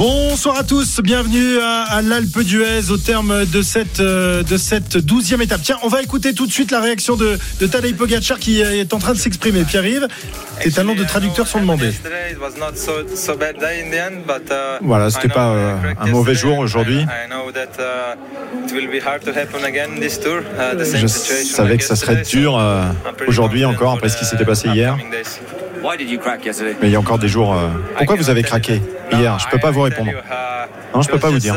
Bonsoir à tous, bienvenue à, à l'Alpe d'Huez au terme de cette euh, de cette douzième étape. Tiens, on va écouter tout de suite la réaction de, de Tadej Pogacar qui est en train de s'exprimer. Pierre-Yves, tes talents de traducteur sont demandés. Voilà, c'était pas euh, un mauvais jour aujourd'hui. Je savais que ça serait dur euh, aujourd'hui encore après ce qui s'était passé hier. Mais il y a encore des jours. euh, Pourquoi vous avez craqué hier? Je peux pas vous répondre. Non, je peux pas vous dire.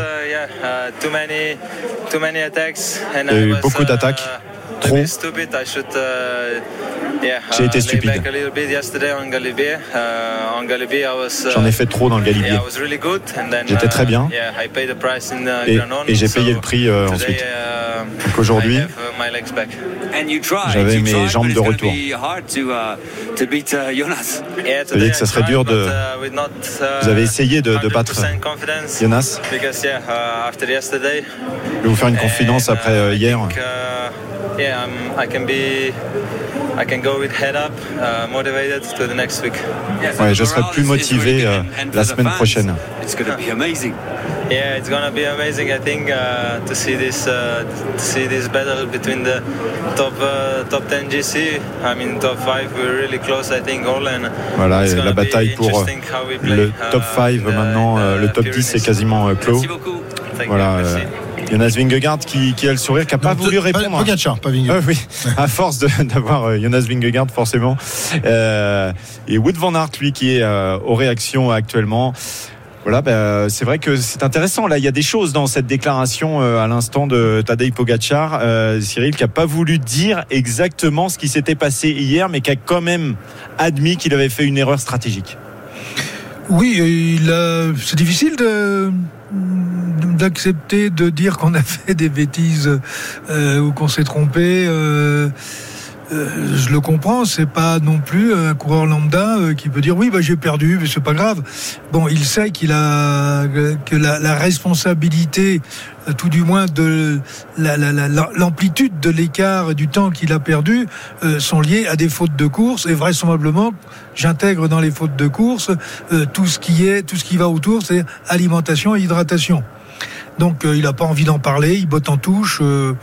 Il y a eu beaucoup d'attaques. Trop. J'ai été stupide. J'en ai fait trop dans le Galibier. J'étais très bien. Et, et j'ai payé le prix euh, ensuite. Donc aujourd'hui, j'avais mes jambes de retour. Vous savez que ça serait dur de. Vous avez essayé de, de battre Jonas. Je vais vous faire une confidence après euh, hier. Ouais, je serai plus motivé euh, la semaine prochaine. Yeah, it's gonna be amazing. I think uh, to see this uh, to see this battle between the top uh, top 10 GC. I mean top 5. We're really close. I think all and Voilà, it's et gonna la be bataille pour euh, le top uh, 5 in the- maintenant, in euh, the le top 10 est quasiment clos. Thank Voilà, you. euh, Merci. Jonas Vingegaard qui, qui a le sourire, qui n'a pas voulu répondre. Pogacar, pas Vingegaard. Oui, à force d'avoir euh, Jonas Vingegaard forcément. Euh, et Wood van Aert, lui, qui est euh, aux réactions actuellement. Voilà, ben, c'est vrai que c'est intéressant. Là, il y a des choses dans cette déclaration euh, à l'instant de Tadej Pogacar, euh, Cyril, qui a pas voulu dire exactement ce qui s'était passé hier, mais qui a quand même admis qu'il avait fait une erreur stratégique. Oui, c'est difficile de d'accepter de dire qu'on a fait des bêtises euh, ou qu'on s'est trompé. euh, euh, je le comprends, c'est pas non plus un coureur lambda euh, qui peut dire oui, bah, j'ai perdu, mais c'est pas grave. Bon, il sait qu'il a que la, la responsabilité, euh, tout du moins de la- la- la- l'amplitude de l'écart du temps qu'il a perdu, sont liées à des fautes de course et vraisemblablement, j'intègre dans les fautes de course tout ce qui est, tout ce qui va autour, c'est alimentation et hydratation. Donc euh, il n'a pas envie d'en parler, il botte en touche, euh,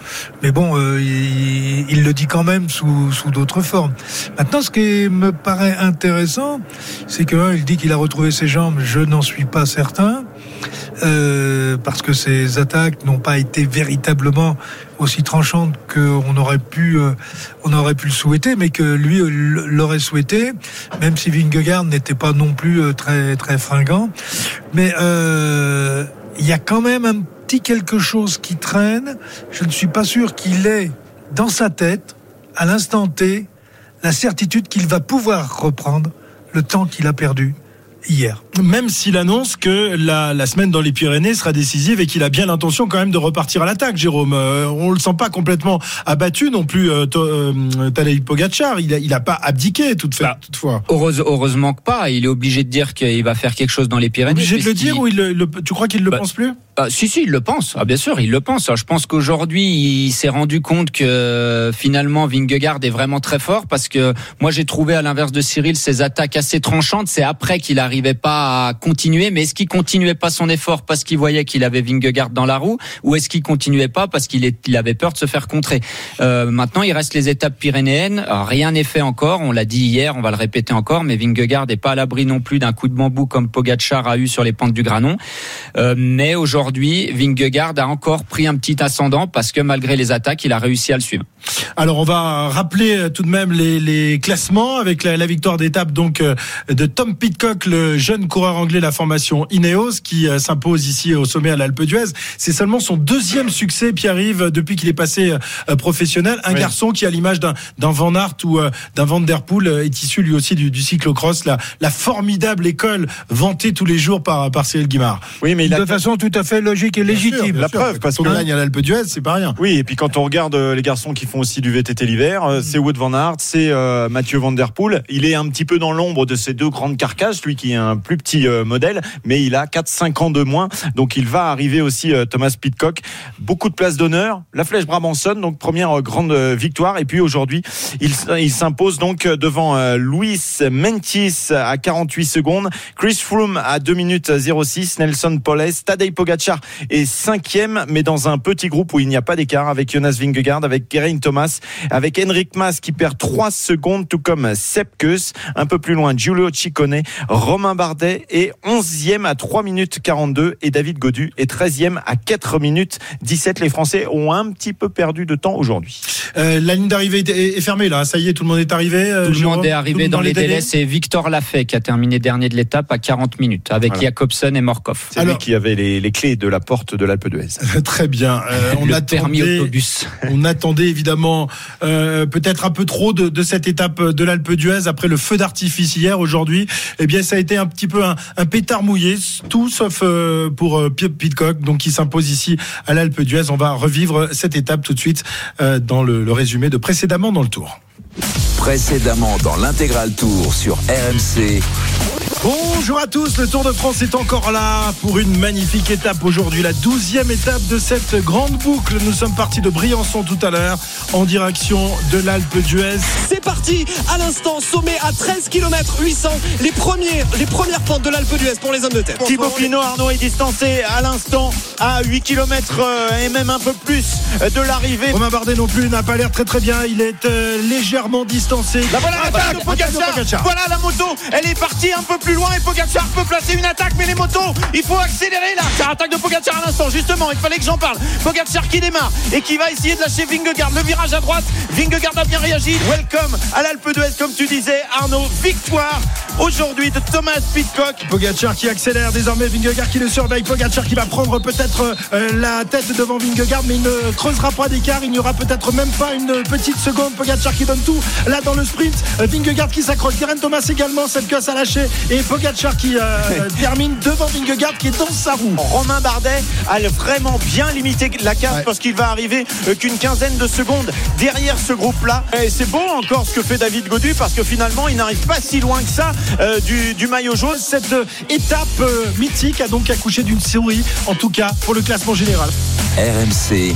mais bon, euh, il, il le dit quand même sous, sous d'autres formes. Maintenant, ce qui me paraît intéressant, c'est que hein, il dit qu'il a retrouvé ses jambes, je n'en suis pas certain, euh, parce que ses attaques n'ont pas été véritablement aussi tranchantes qu'on aurait pu, euh, on aurait pu le souhaiter, mais que lui euh, l'aurait souhaité, même si Vingegaard n'était pas non plus très très fringant. Mais il y a quand même un petit quelque chose qui traîne. Je ne suis pas sûr qu'il ait dans sa tête, à l'instant T, la certitude qu'il va pouvoir reprendre le temps qu'il a perdu hier. Même s'il annonce que la, la semaine dans les Pyrénées sera décisive et qu'il a bien l'intention quand même de repartir à l'attaque, Jérôme. Euh, on le sent pas complètement abattu non plus, euh, euh, Tadej Pogacar. Il a, il a pas abdiqué toute Bah, toutefois. Heureuse- heureusement que pas. Il est obligé de dire qu'il va faire quelque chose dans les Pyrénées. Obligé de le dire ou il le- le- tu crois qu'il le Bah, pense plus? Ah, si, si, il le pense. Ah, bien sûr, il le pense. Je pense qu'aujourd'hui, il s'est rendu compte que euh, finalement, Vingegaard est vraiment très fort parce que moi, j'ai trouvé à l'inverse de Cyril ses attaques assez tranchantes. C'est après qu'il n'arrivait pas à continuer. Mais est-ce qu'il continuait pas son effort parce qu'il voyait qu'il avait Vingegaard dans la roue ou est-ce qu'il continuait pas parce qu'il avait peur de se faire contrer? Euh, Maintenant, il reste les étapes pyrénéennes. Rien n'est fait encore. On l'a dit hier, on va le répéter encore. Mais Vingegaard n'est pas à l'abri non plus d'un coup de bambou comme Pogacar a eu sur les pentes du Granon. Euh, mais aujourd'hui, Vingegaard a encore pris un petit ascendant parce que malgré les attaques, il a réussi à le suivre. Alors on va rappeler tout de même les, les classements avec la, la victoire d'étape donc euh, de Tom Pitcock, le jeune coureur anglais, la formation Ineos, qui euh, s'impose ici au sommet à l'Alpe d'Huez. C'est seulement son deuxième succès, Pierre-Yves, depuis qu'il est passé euh, professionnel. Un Oui. garçon qui, à l'image d'un Van Aert ou euh, d'un Van Der Poel, est issu lui aussi du, du cyclocross, la, la formidable école vantée tous les jours par, par Cyril Guimard. Oui, mais il a De façon tout à fait logique et légitime. La preuve, parce Quand que on gagne à l'Alpe d'Huez, c'est pas rien. Oui, et puis quand on regarde les garçons qui font aussi du VTT l'hiver, euh, c'est Wood van Aert, c'est euh, Mathieu Van Der Poel. Il est un petit peu dans l'ombre de ces deux grandes carcasses, lui qui un plus petit euh, modèle, mais il a 4-5 ans de moins, donc il va arriver aussi euh, Thomas Pitcock. Beaucoup de places d'honneur, la Flèche Brabanson, donc première euh, grande victoire, et puis aujourd'hui, il, s'impose donc devant Luis Mentis à 48 secondes, Chris Froome à 2 minutes 06, Nelson Poles, Tadej Pogacar est cinquième, mais dans un petit groupe où il n'y a pas d'écart avec Jonas Vingegaard, avec Geraint Thomas, avec Henrik Mas qui perd 3 secondes, tout comme Sepp Kuss. Un peu plus loin, Giulio Ciccone, Romain Bardet est 11e à 3 minutes 42 et David Godu est 13e à 4 minutes 17. Les Français ont un petit peu perdu de temps aujourd'hui. Euh, la ligne d'arrivée est, fermée là. Ça y est, tout le monde est arrivé. euh, Tout le monde est arrivé dans les délais. C'est Victor Lafay qui a terminé dernier de l'étape à 40 minutes avec Voilà. Jacobsen et Morkov. C'est lui qui avait les, les clés de la porte de l'Alpe d'Huez. Très bien. Euh, on Le permis attendait, autobus. on attendait évidemment euh, peut-être un peu trop de, de cette étape de l'Alpe d'Huez après le feu d'artifice hier. Aujourd'hui, eh bien, ça a été un petit peu un, pétard mouillé, tout sauf euh, pour euh, Pi- Pidcock, donc qui s'impose ici à l'Alpe d'Huez. On va revivre cette étape tout de suite euh, dans le résumé de précédemment dans le Tour. Précédemment dans l'intégral tour sur RMC. Bonjour à tous, le Tour de France est encore là pour une magnifique étape aujourd'hui, la douzième étape de cette grande boucle. Nous sommes partis de Briançon tout à l'heure en direction de l'Alpe d'Huez. C'est parti à l'instant, sommet à 13 km 800, les, premiers, les premières pentes de l'Alpe d'Huez pour les hommes de tête. Thibaut Pinot, Arnaud est distancé à l'instant à 8 km et même un peu plus de l'arrivée. Romain Bardet non plus n'a pas l'air très très bien, il est euh, légèrement distancé. La voilà Ah, l'attaque de. Pogacar. Voilà la moto, elle est partie un peu plus loin et Pogacar peut placer une attaque mais les motos, il faut accélérer là. Car attaque de Pogacar à l'instant, justement, il fallait que j'en parle. Pogacar qui démarre et qui va essayer de lâcher Vingegaard. Le virage à droite, Vingegaard a bien réagi. Welcome à l'Alpe d'Huez comme tu disais Arnaud. Victoire aujourd'hui de Thomas Pitcock. Pogacar qui accélère désormais, Vingegaard qui le surveille, Pogacar qui va prendre peut-être euh, la tête devant Vingegaard mais il ne creusera pas d'écart, il n'y aura peut-être même pas une petite seconde, Pogacar qui donne tout là dans le sprint, Euh, Vingegaard qui s'accroche, Geraint Thomas également, cette casse à lâcher et Pogacar qui euh, termine devant Vingegaard qui est dans sa roue. Romain Bardet a vraiment bien limité la casse Ouais. parce qu'il va arriver euh, qu'une quinzaine de secondes derrière ce groupe-là. Et c'est beau encore ce que fait David Godu parce que finalement il n'arrive pas si loin que ça euh, du, du maillot jaune. Cette euh, étape euh, mythique a donc accouché d'une souris, en tout cas pour le classement général. RMC.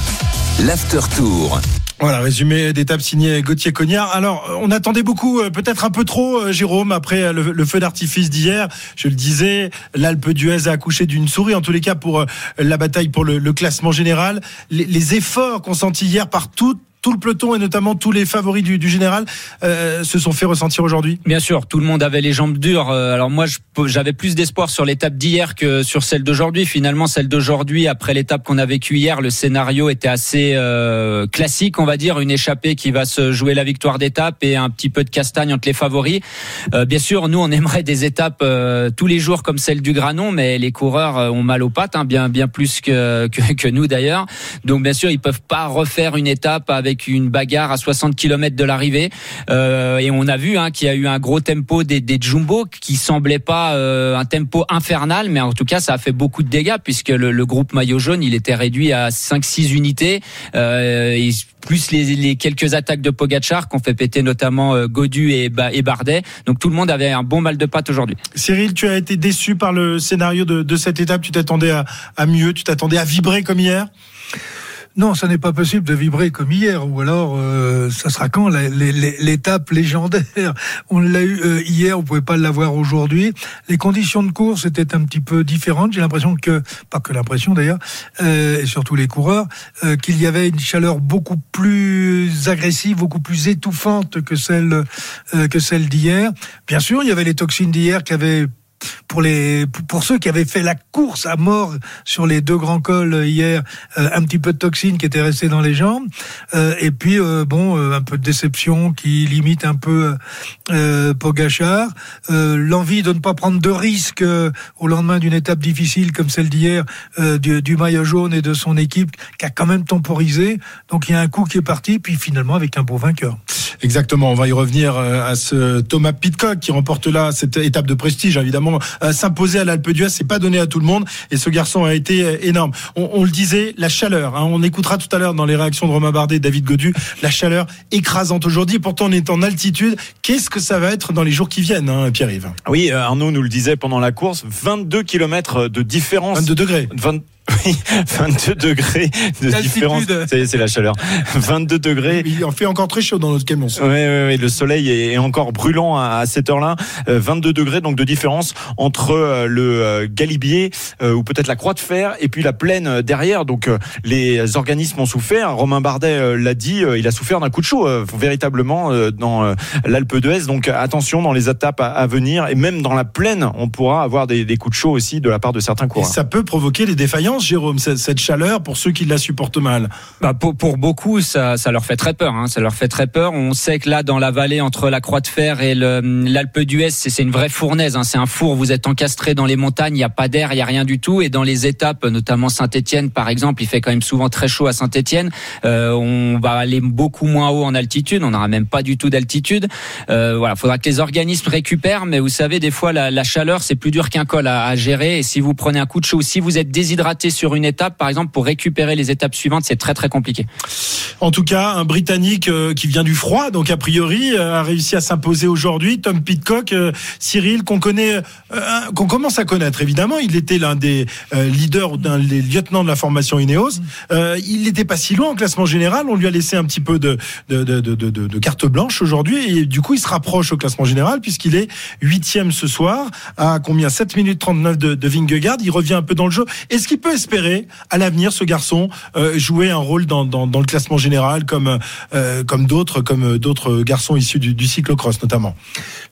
L'after tour. Voilà, résumé d'étape signé Gauthier Cognard. Alors, on attendait beaucoup, euh, peut-être un peu trop, Jérôme, après le, le feu d'artifice d'hier. Je le disais, l'Alpe d'Huez a accouché d'une souris, en tous les cas pour la bataille pour le, le classement général. Les, les efforts consentis hier par tout, tout le peloton et notamment tous les favoris du, général euh, se sont fait ressentir aujourd'hui? Bien sûr, tout le monde avait les jambes dures. Euh, Alors moi, j'avais plus d'espoir sur l'étape d'hier que sur celle d'aujourd'hui. Finalement, celle d'aujourd'hui, après l'étape qu'on a vécue hier, le scénario était assez euh, classique, on va dire, une échappée qui va se jouer la victoire d'étape et un petit peu de castagne entre les favoris. Euh, bien sûr, nous, on aimerait des étapes euh, tous les jours comme celle du Granon, mais les coureurs euh, ont mal aux pattes, hein, bien bien plus que, que, que nous d'ailleurs. Donc bien sûr, ils peuvent pas refaire une étape avec une bagarre à 60 km de l'arrivée. Euh, et on a vu hein, qu'il y a eu un gros tempo des, des jumbo qui semblait pas euh, un tempo infernal, mais en tout cas ça a fait beaucoup de dégâts puisque le, groupe maillot jaune il était réduit à 5-6 unités. Euh, plus les, quelques attaques de Pogachar qu'on fait péter notamment Godu et, et Bardet. Donc tout le monde avait un bon mal de pattes aujourd'hui. Cyril, tu as été déçu par le scénario de, cette étape. Tu t'attendais à mieux, tu t'attendais à vibrer comme hier? Non, ça n'est pas possible de vibrer comme hier, ou alors euh, ça sera quand l'étape légendaire? On l'a eu euh, hier, on pouvait pas l'avoir aujourd'hui. Les conditions de course étaient un petit peu différentes. J'ai l'impression que, pas que l'impression d'ailleurs, euh, et surtout les coureurs, euh, qu'il y avait une chaleur beaucoup plus agressive, beaucoup plus étouffante que celle euh, que celle d'hier. Bien sûr, il y avait les toxines d'hier qui avaient pour les pour ceux qui avaient fait la course à mort sur les deux grands cols hier, euh, un petit peu de toxine qui était resté dans les jambes, euh, et puis euh, bon un peu de déception qui limite un peu Pogachar, l'envie de ne pas prendre de risques au lendemain d'une étape difficile comme celle d'hier du, du, maillot jaune et de son équipe qui a quand même temporisé. Donc il y a un coup qui est parti, puis finalement avec un beau vainqueur. Exactement, on va y revenir à ce Thomas Pitcock qui remporte là cette étape de prestige évidemment s'imposer à l'Alpe d'Huez, c'est pas donné à tout le monde. Et ce garçon a été euh, énorme. On, le disait, la chaleur. Hein, on écoutera tout à l'heure dans les réactions de Romain Bardet, David Godu, la chaleur écrasante aujourd'hui. Pourtant, on est en altitude. Qu'est-ce que ça va être dans les jours qui viennent, hein, Pierre-Yves? Oui, euh, Arnaud nous le disait pendant la course, 22 km de différence. 22 degrés. 22 degrés de différence. C'est la chaleur. 22 degrés. Il en fait encore très chaud dans notre camion. Oui, oui, oui, le soleil est encore brûlant à cette heure-là. 22 euh, degrés donc de différence entre euh, le euh, Galibier ou peut-être la Croix de Fer et puis la plaine derrière. Donc les organismes ont souffert. Romain Bardet l'a dit, il a souffert d'un coup de chaud véritablement dans l'Alpe d'Huez. Donc attention dans les étapes à venir et même dans la plaine, on pourra avoir des, des coups de chaud aussi de la part de certains coureurs. Et ça peut provoquer des défaillances Jérôme, cette, chaleur pour ceux qui la supportent mal bah pour, beaucoup, ça, ça, leur fait très peur. Hein. Ça leur fait très peur. On sait que là, dans la vallée entre la Croix de Fer et l'Alpe d'Huez, c'est une vraie fournaise. Hein. C'est un four. Vous êtes encastré dans les montagnes. Il n'y a pas d'air, il n'y a rien du tout. Et dans les étapes, notamment Saint-Étienne, par exemple, il fait quand même souvent très chaud à Saint-Étienne. Euh, on va aller beaucoup moins haut en altitude. On n'aura même pas du tout d'altitude. Euh, voilà, faudra que les organismes récupèrent. Mais vous savez, des fois, la, la chaleur, c'est plus dur qu'un col à, à gérer. Et si vous prenez un coup de chaud, si vous êtes déshydraté sur une étape, par exemple, pour récupérer les étapes suivantes, c'est très très compliqué. En tout cas, un Britannique euh, qui vient du froid, donc a priori, euh, a réussi à s'imposer aujourd'hui. Tom Pitcock, euh, Cyril, qu'on connaît, qu'on commence à connaître évidemment. Il était l'un des leaders ou d'un des lieutenants de la formation Ineos. il n'était pas si loin en classement général. On lui a laissé un petit peu de, de, de, de, de carte blanche aujourd'hui et du coup, il se rapproche au classement général puisqu'il est huitième ce soir à combien? 7 minutes 39 de, de Vingegaard. Il revient un peu dans le jeu. Est-ce qu'il peut espérer à l'avenir ce garçon euh, jouer un rôle dans, le classement général comme euh, comme d'autres comme d'autres garçons issus du, du cyclocross notamment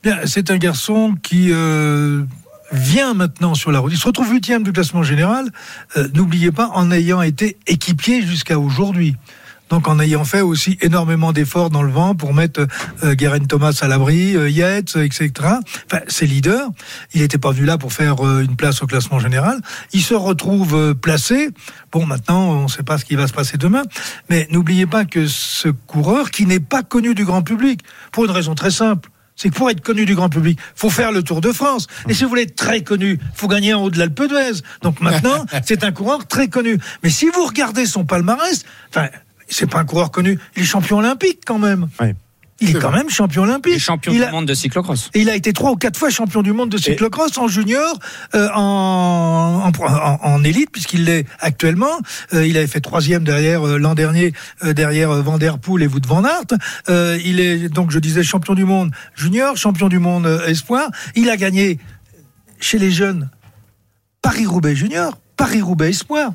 Bien, c'est un garçon qui euh vient maintenant sur la route. Il se retrouve huitième du classement général. Euh, n'oubliez pas, en ayant été équipier jusqu'à aujourd'hui donc en ayant fait aussi énormément d'efforts dans le vent pour mettre euh, Guerin Thomas à l'abri, euh, Yates, etc. Enfin, c'est leader. Il n'était pas venu là pour faire euh, une place au classement général. Il se retrouve euh, placé. Bon, maintenant, on ne sait pas ce qui va se passer demain. Mais n'oubliez pas que ce coureur, qui n'est pas connu du grand public, pour une raison très simple, c'est que pour être connu du grand public, faut faire le Tour de France. Et si vous voulez être très connu, faut gagner en haut de l'Alpe d'Huez. Donc maintenant, c'est un coureur très connu. Mais si vous regardez son palmarès, enfin, c'est pas un coureur connu. Il est champion olympique quand même. Il est, quand même champion olympique. Il est champion du monde de cyclocross. Et il a été trois ou quatre fois champion du monde de cyclocross en junior, euh, en, en, en, élite puisqu'il l'est actuellement. Euh, il avait fait troisième derrière euh, l'an dernier derrière Van der Poel et Wout van Aert. il est donc je disais champion du monde junior, champion du monde espoir. Il a gagné chez les jeunes Paris Roubaix junior, Paris Roubaix espoir.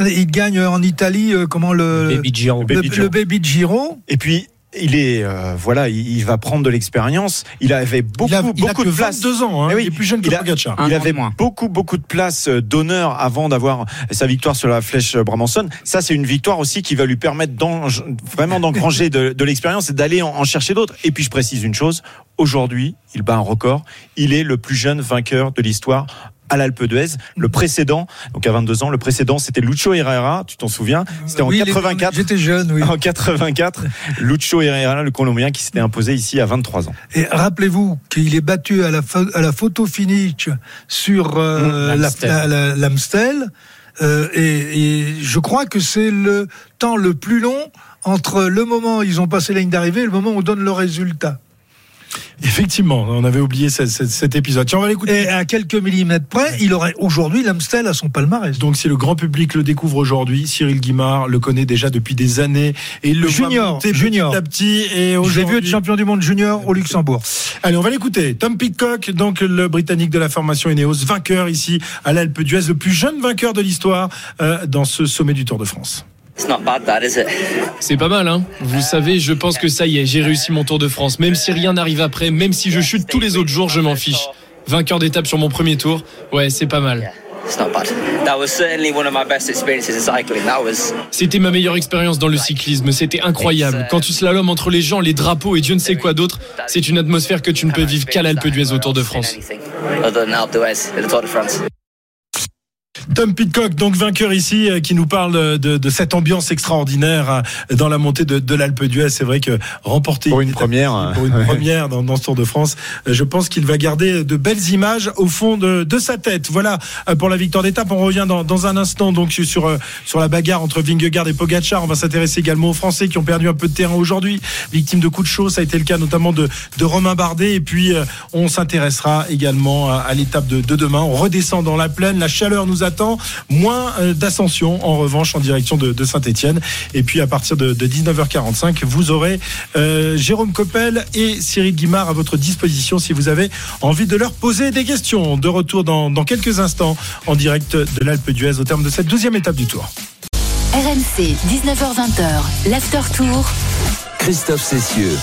Il gagne en Italie, euh, comment le, le Baby Giro. Le, Baby Giro. Et puis, il est euh, voilà, il, va prendre de l'expérience. Il avait beaucoup il a, il beaucoup de place. Deux ans, hein, eh il est plus jeune que il, il avait beaucoup beaucoup de place euh, d'honneur avant d'avoir sa victoire sur la flèche Bramanson. Ça, c'est une victoire aussi qui va lui permettre vraiment d'engranger de, de l'expérience et d'aller en, en chercher d'autres. Et puis, je précise une chose aujourd'hui, il bat un record. Il est le plus jeune vainqueur de l'histoire à l'Alpe d'Huez. Le précédent, donc à 22 ans, le précédent, c'était Lucho Herrera, tu t'en souviens? C'était en 84. J'étais jeune, oui. En 84, Lucho Herrera, le Colombien, qui s'était imposé ici à 23 ans. Et rappelez-vous qu'il est battu à la, à la photo finish sur euh, mmh, l'Amstel. Euh, et, et je crois que c'est le temps le plus long entre le moment où ils ont passé la ligne d'arrivée et le moment où on donne le résultat. Effectivement, on avait oublié cet épisode. Tiens, on va l'écouter. Et à quelques millimètres près, il aurait aujourd'hui l'Amstel à son palmarès. Donc si le grand public le découvre aujourd'hui, Cyril Guimard le connaît déjà depuis des années et il le junior, junior. petit à petit. Et l'ai vu être champion du monde junior au Luxembourg. Allez, on va l'écouter. Tom Pitcock, donc le Britannique de la formation Ineos, vainqueur ici à l'Alpe d'Huez, le plus jeune vainqueur de l'histoire euh, dans ce sommet du Tour de France. C'est pas mal, hein Vous savez, je pense que ça y est, j'ai réussi mon Tour de France. Même si rien n'arrive après, même si je chute tous les autres jours, je m'en fiche. vainqueur d'étape sur mon premier tour. Ouais, c'est pas mal. C'était ma meilleure expérience dans le cyclisme. C'était incroyable. Quand tu slalomes entre les gens, les drapeaux et Dieu ne sait quoi d'autre, c'est une atmosphère que tu ne peux vivre qu'à l'Alpe d'Huez au Tour de France. Tom Pitcock, donc vainqueur ici, euh, qui nous parle de, de cette ambiance extraordinaire euh, dans la montée de, de l'Alpe d'Huez. C'est vrai que remporter pour une première, pour une première dans, dans, ce Tour de France, euh, je pense qu'il va garder de belles images au fond de, de sa tête. Voilà pour la victoire d'étape. On revient dans, dans, un instant donc sur sur la bagarre entre Vingegaard et Pogacar. On va s'intéresser également aux Français qui ont perdu un peu de terrain aujourd'hui, victimes de coups de chaud. Ça a été le cas notamment de, de Romain Bardet. Et puis on s'intéressera également à, à l'étape de, de demain. On redescend dans la plaine. La chaleur nous attend Moins euh, d'ascension en revanche en direction de, Saint-Etienne. Et puis à partir de, 19h45, vous aurez euh, Jérôme Coppel et Cyril Guimard à votre disposition si vous avez envie de leur poser des questions. De retour dans, dans quelques instants en direct de l'Alpe d'Huez au terme de cette douzième étape du Tour. RMC, 19h20, l'After Tour. Christophe Cessieux.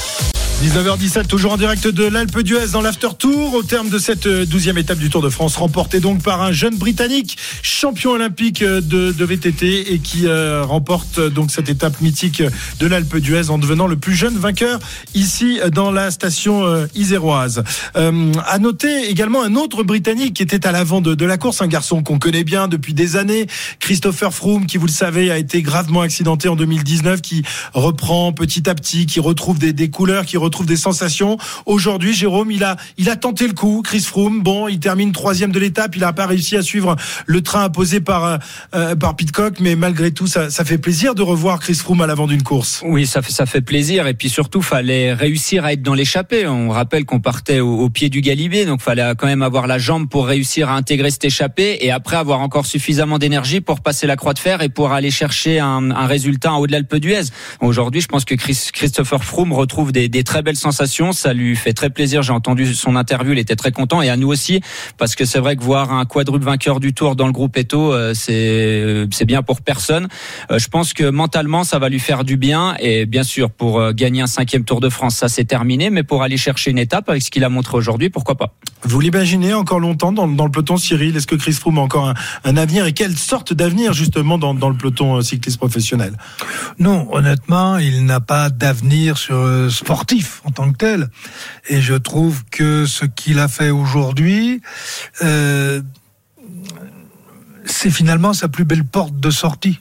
19h17, toujours en direct de l'Alpe d'Huez dans l'After Tour, au terme de cette euh, douzième étape du Tour de France, remportée donc par un jeune Britannique, champion olympique euh, de, VTT et qui euh, remporte donc cette étape mythique de l'Alpe d'Huez en devenant le plus jeune vainqueur ici dans la station iséroise. Euh, à noter également un autre Britannique qui était à l'avant de, de la course, un garçon qu'on connaît bien depuis des années, Christopher Froome, qui vous le savez a été gravement accidenté en 2019, qui reprend petit à petit, qui retrouve des, des couleurs, qui retrouve trouve des sensations. Aujourd'hui, Jérôme, il a, il a tenté le coup. Chris Froome, bon, il termine troisième de l'étape. Il n'a pas réussi à suivre le train imposé par, euh, euh, par Pitcock, mais malgré tout, ça, ça fait plaisir de revoir Chris Froome à l'avant d'une course. Oui, ça fait, ça fait plaisir. Et puis surtout, fallait réussir à être dans l'échappée. On rappelle qu'on partait au, pied du Galibier, donc fallait quand même avoir la jambe pour réussir à intégrer cette échappée et après avoir encore suffisamment d'énergie pour passer la croix de fer et pour aller chercher un, résultat en haut de l'Alpe d'Huez. Aujourd'hui, je pense que Chris, Christopher Froome retrouve des, des belle sensation. Ça lui fait très plaisir. J'ai entendu son interview. Il était très content et à nous aussi parce que c'est vrai que voir un quadruple vainqueur du Tour dans le groupe Eto, euh, c'est euh, c'est bien pour personne. Euh, je pense que mentalement, ça va lui faire du bien et bien sûr pour gagner un cinquième Tour de France, ça c'est terminé. Mais pour aller chercher une étape avec ce qu'il a montré aujourd'hui, pourquoi pas? Vous l'imaginez encore longtemps dans, dans, le peloton, Cyril? Est-ce que Chris Froome a encore un, un avenir? Et quelle sorte d'avenir justement dans, dans le peloton cycliste professionnel? Non, honnêtement, il n'a pas d'avenir sur sportif en tant que tel. Et je trouve que ce qu'il a fait aujourd'hui, euh, c'est finalement sa plus belle porte de sortie.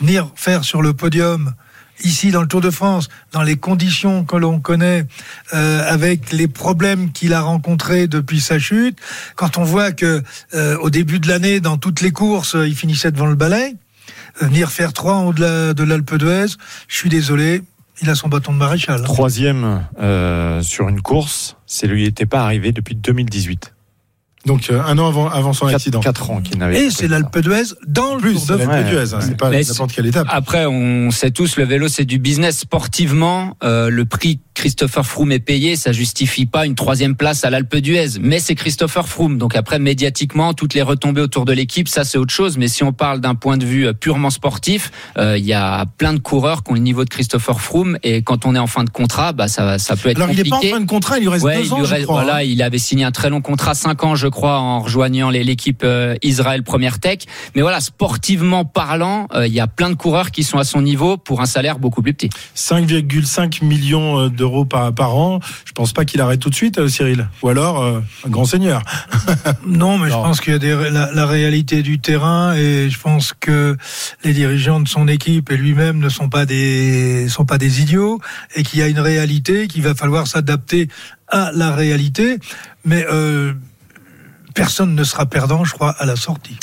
Venir faire sur le podium ici dans le Tour de France, dans les conditions que l'on connaît, euh, avec les problèmes qu'il a rencontrés depuis sa chute, quand on voit que euh, au début de l'année, dans toutes les courses, il finissait devant le balai, venir faire trois en haut de l'Alpe d'Huez, je suis désolé, il a son bâton de maréchal. Hein. Troisième euh, sur une course, c'est lui n'était pas arrivé depuis 2018. Donc euh, un an avant, avant son accident. Quatre ans qu'il n'avait. Et c'est l'Alpe d'Huez dans le plus Tour l'Alpe d'Huez. Hein, c'est pas n'importe quelle étape. Après, on sait tous, le vélo c'est du business sportivement. Euh, le prix Christopher Froome est payé, ça justifie pas une troisième place à l'Alpe d'Huez, mais c'est Christopher Froome. Donc après, médiatiquement, toutes les retombées autour de l'équipe, ça c'est autre chose. Mais si on parle d'un point de vue euh, purement sportif, euh, il y a plein de coureurs qui ont le niveau de Christopher Froome, et quand on est en fin de contrat, bah ça, ça peut être Alors, compliqué. Alors il est pas en fin de contrat, il lui reste deux ans, je crois, Voilà, hein. il avait signé un très long contrat, cinq ans, je crois, en rejoignant l'équipe euh, Israël Première Tech. Mais voilà, sportivement parlant, il y a plein de coureurs qui sont à son niveau pour un salaire beaucoup plus petit. 5,5 millions d'euros par par an. Je pense pas qu'il arrête tout de suite, euh, Cyril. Ou alors euh, un grand seigneur. non, mais je pense qu'il y a des, la, la, réalité du terrain et je pense que les dirigeants de son équipe et lui-même ne sont pas des sont pas des idiots et qu'il y a une réalité qu'il va falloir s'adapter à la réalité. Mais euh, personne ne sera perdant, je crois, à la sortie.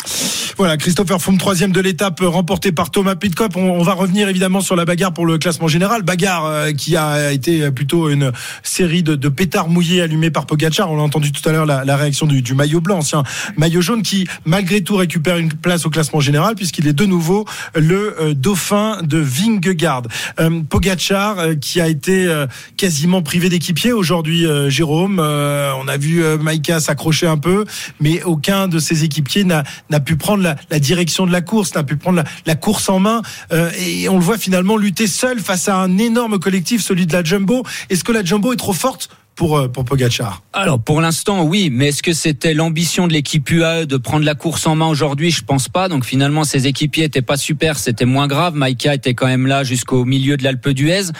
Voilà, Christopher Froome, troisième de l'étape, remporté par Thomas Pitcock. On, on, va revenir évidemment sur la bagarre pour le classement général. Bagarre euh, qui a été plutôt une série de, de pétards mouillés allumés par Pogacar. On l'a entendu tout à l'heure, la, la, réaction du, du, maillot blanc, ancien maillot jaune, qui malgré tout récupère une place au classement général puisqu'il est de nouveau le euh, dauphin de Vingegaard. Euh, Pogacar euh, qui a été euh, quasiment privé d'équipier aujourd'hui, Jérôme. on a vu Maïka s'accrocher un peu mais aucun de ses équipiers n'a pu prendre la, la, direction de la course, n'a pu prendre la, la course en main. Euh, et on le voit finalement lutter seul face à un énorme collectif, celui de la Jumbo. Est-ce que la Jumbo est trop forte pour euh, pour Pogacar. Alors pour l'instant oui, mais est-ce que c'était l'ambition de l'équipe UAE de prendre la course en main aujourd'hui? Je pense pas. Donc finalement ses équipiers étaient pas super, c'était moins grave. Maïka était quand même là jusqu'au milieu de l'Alpe d'Huez.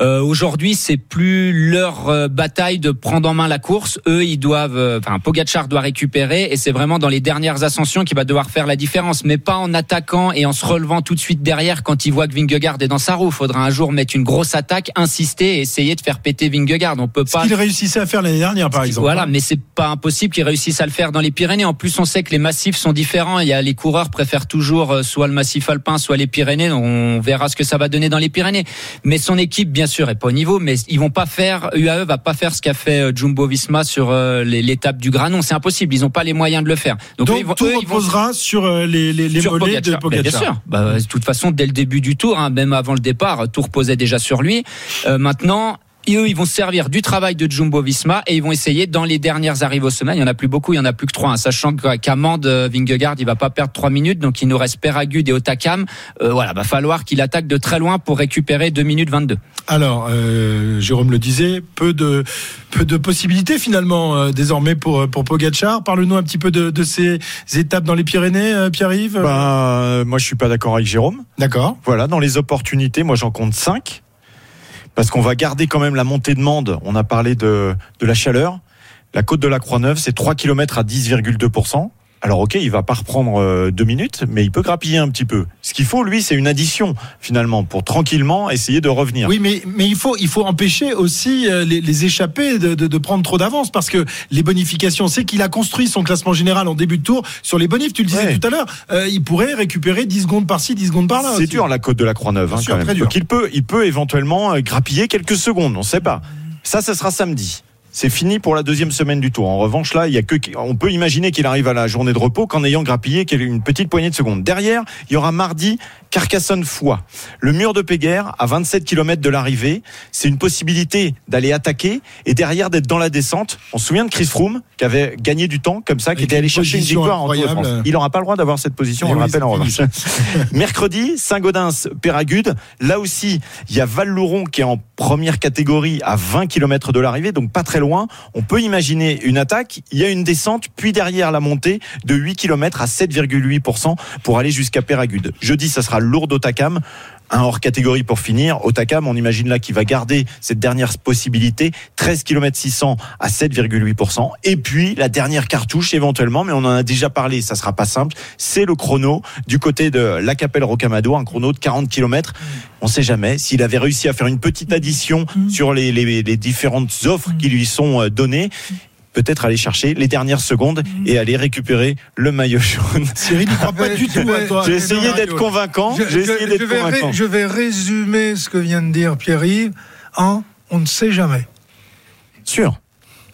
Euh, aujourd'hui c'est plus leur euh, bataille de prendre en main la course. Eux ils doivent, euh, enfin Pogacar doit récupérer et c'est vraiment dans les dernières ascensions qu'il va devoir faire la différence, mais pas en attaquant et en se relevant tout de suite derrière quand il voit que Vingegaard est dans sa roue. Faudra un jour mettre une grosse attaque, insister et essayer de faire péter Vingegaard. On peut pas réussissait à faire l'année dernière, par exemple. Voilà, mais c'est pas impossible qu'ils réussissent à le faire dans les Pyrénées. En plus, on sait que les massifs sont différents. Il y a les coureurs préfèrent toujours euh, soit le massif alpin, soit les Pyrénées. Donc on verra ce que ça va donner dans les Pyrénées. Mais son équipe, bien sûr, est pas au niveau. Mais ils vont pas faire. UAE va pas faire ce qu'a fait euh, Jumbo Visma sur euh, l'étape du Granon. C'est impossible. Ils ont pas les moyens de le faire. Donc, eux, tout eux, reposera vont... sur les, les, les sur mollets de Pogacar. Bien sûr. Bah, de toute façon, dès le début du tour, hein, même avant le départ, tout reposait déjà sur lui. Euh, maintenant, et eux, ils vont se servir du travail de Jumbo Visma et ils vont essayer dans les dernières arrivées aux semaines. Il y en a plus beaucoup, il y en a plus que trois. Hein, sachant qu'Amande euh, Vingegaard, il va pas perdre trois minutes, donc il nous reste Peragud et Otakam. Euh, voilà, va falloir qu'il attaque de très loin pour récupérer 2 minutes 22. Alors, euh, Jérôme le disait, peu de peu de possibilités finalement euh, désormais pour pour Pogacar. Parle-nous un petit peu de, de, ces étapes dans les Pyrénées, Pierre-Yves. Ben, moi, je suis pas d'accord avec Jérôme. D'accord. Voilà, dans les opportunités, moi, j'en compte 5 parce qu'on va garder quand même la montée de Mende. On a parlé de, de la chaleur. La côte de la Croix-Neuve, c'est 3 km à 10,2%. Alors ok, il va pas reprendre euh, deux minutes, mais il peut grappiller un petit peu. Ce qu'il faut, lui, c'est une addition finalement pour tranquillement essayer de revenir. Oui, mais mais il faut il faut empêcher aussi euh, les, les échappés de, de, de, prendre trop d'avance parce que les bonifications, c'est qu'il a construit son classement général en début de tour sur les bonifs. Tu le disais tout à l'heure, euh, il pourrait récupérer 10 secondes par-ci, 10 secondes par-là. C'est dur la côte de la Croix-Neuve hein, quand même. Donc il peut il peut éventuellement grappiller quelques secondes. On sait pas. Ça, ce sera samedi c'est fini pour la deuxième semaine du tour. En revanche, là, il y a que, on peut imaginer qu'il arrive à la journée de repos qu'en ayant grappillé une petite poignée de secondes. Derrière, il y aura mardi Carcassonne-Foix. Le mur de Péguerre, à 27 km de l'arrivée, c'est une possibilité d'aller attaquer et derrière d'être dans la descente. On se souvient de Chris Froome qui avait gagné du temps comme ça, qui était allé chercher une victoire en France. Il n'aura pas le droit d'avoir cette position, on le rappelle en revanche. Mercredi, Saint-Gaudens-Péragude. Là aussi, il y a Val-Louron qui est en première catégorie à 20 km de l'arrivée, donc pas très loin. On peut imaginer une attaque. Il y a une descente, puis derrière la montée de 8 km à 7,8% pour aller jusqu'à Péragude. Jeudi, ça sera lourd d'Otakam un hors catégorie pour finir. Otakam, on imagine là qu'il va garder cette dernière possibilité, 13 km 600 à 7,8%. Et puis la dernière cartouche éventuellement, mais on en a déjà parlé, ça sera pas simple, c'est le chrono du côté de la Capelle Rocamado, un chrono de 40 km. On sait jamais s'il avait réussi à faire une petite addition sur les, les, les différentes offres qui lui sont euh, données peut-être aller chercher les dernières secondes et aller récupérer le maillot jaune. Cyril, il croit pas du tout à toi. J'ai essayé d'être convaincant. J'ai essayé d'être convaincant. Je vais résumer ce que vient de dire Pierre-Yves en on ne sait jamais. Sûr.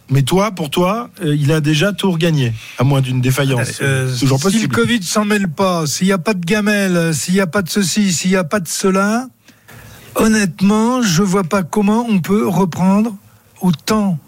Mais toi, pour toi, euh, il a déjà tout regagné, à moins d'une défaillance. Euh, toujours possible. Si le Covid s'en mêle pas, s'il n'y a pas de gamelle, s'il n'y a pas de ceci, s'il n'y a pas de cela, honnêtement, je vois pas comment on peut reprendre autant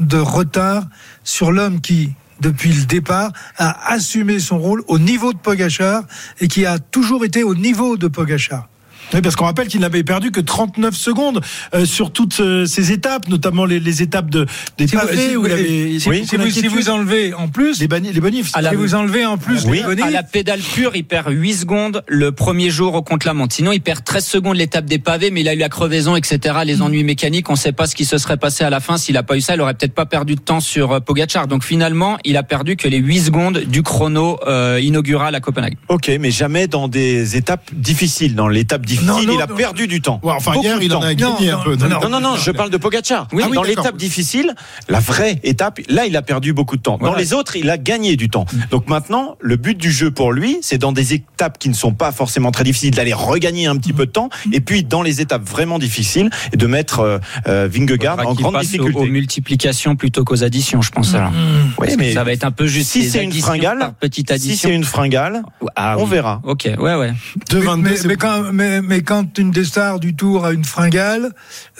de retard sur l'homme qui, depuis le départ, a assumé son rôle au niveau de Pogachar et qui a toujours été au niveau de Pogachar. Oui, parce qu'on rappelle qu'il n'avait perdu que 39 secondes euh, sur toutes euh, ces étapes, notamment les, les étapes de, des si pavés. Vous, où si, avait, si, oui. si, vous, si, vous, enlevez en plus les, bani, les bonifs, si vous enlevez en plus oui. les bonifs, à la pédale pure, il perd 8 secondes le premier jour au montre. Sinon, il perd 13 secondes l'étape des pavés, mais il a eu la crevaison, etc., les ennuis mécaniques. On ne sait pas ce qui se serait passé à la fin. S'il n'a pas eu ça, il aurait peut-être pas perdu de temps sur euh, Pogachar. Donc finalement, il a perdu que les 8 secondes du chrono euh, inaugural à Copenhague. Ok, mais jamais dans des étapes difficiles. Dans l'étape difficile, non, non, il a non, perdu du temps. Ouais, enfin, hier, il en a gagné un peu. Non, non, non, je parle de Pogacar. Oui, dans l'étape difficile, la vraie étape, là, il a perdu beaucoup de temps. Dans les autres, il a gagné du temps. Donc maintenant, le but du jeu pour lui, c'est dans des étapes qui ne sont pas forcément très difficiles, d'aller regagner un petit peu de temps. Et puis, dans les étapes vraiment difficiles, de mettre euh, euh, Vingegaard en grande difficulté. Aux, aux multiplications plutôt qu'aux additions, je pense. Alors. Oui, mais ça va être un peu juste. Si c'est une fringale, petite addition. si c'est une fringale, ah, on oui. verra. Ok, ouais, ouais. Mais, mais, mais, quand, mais, mais quand une des stars du tour a une fringale,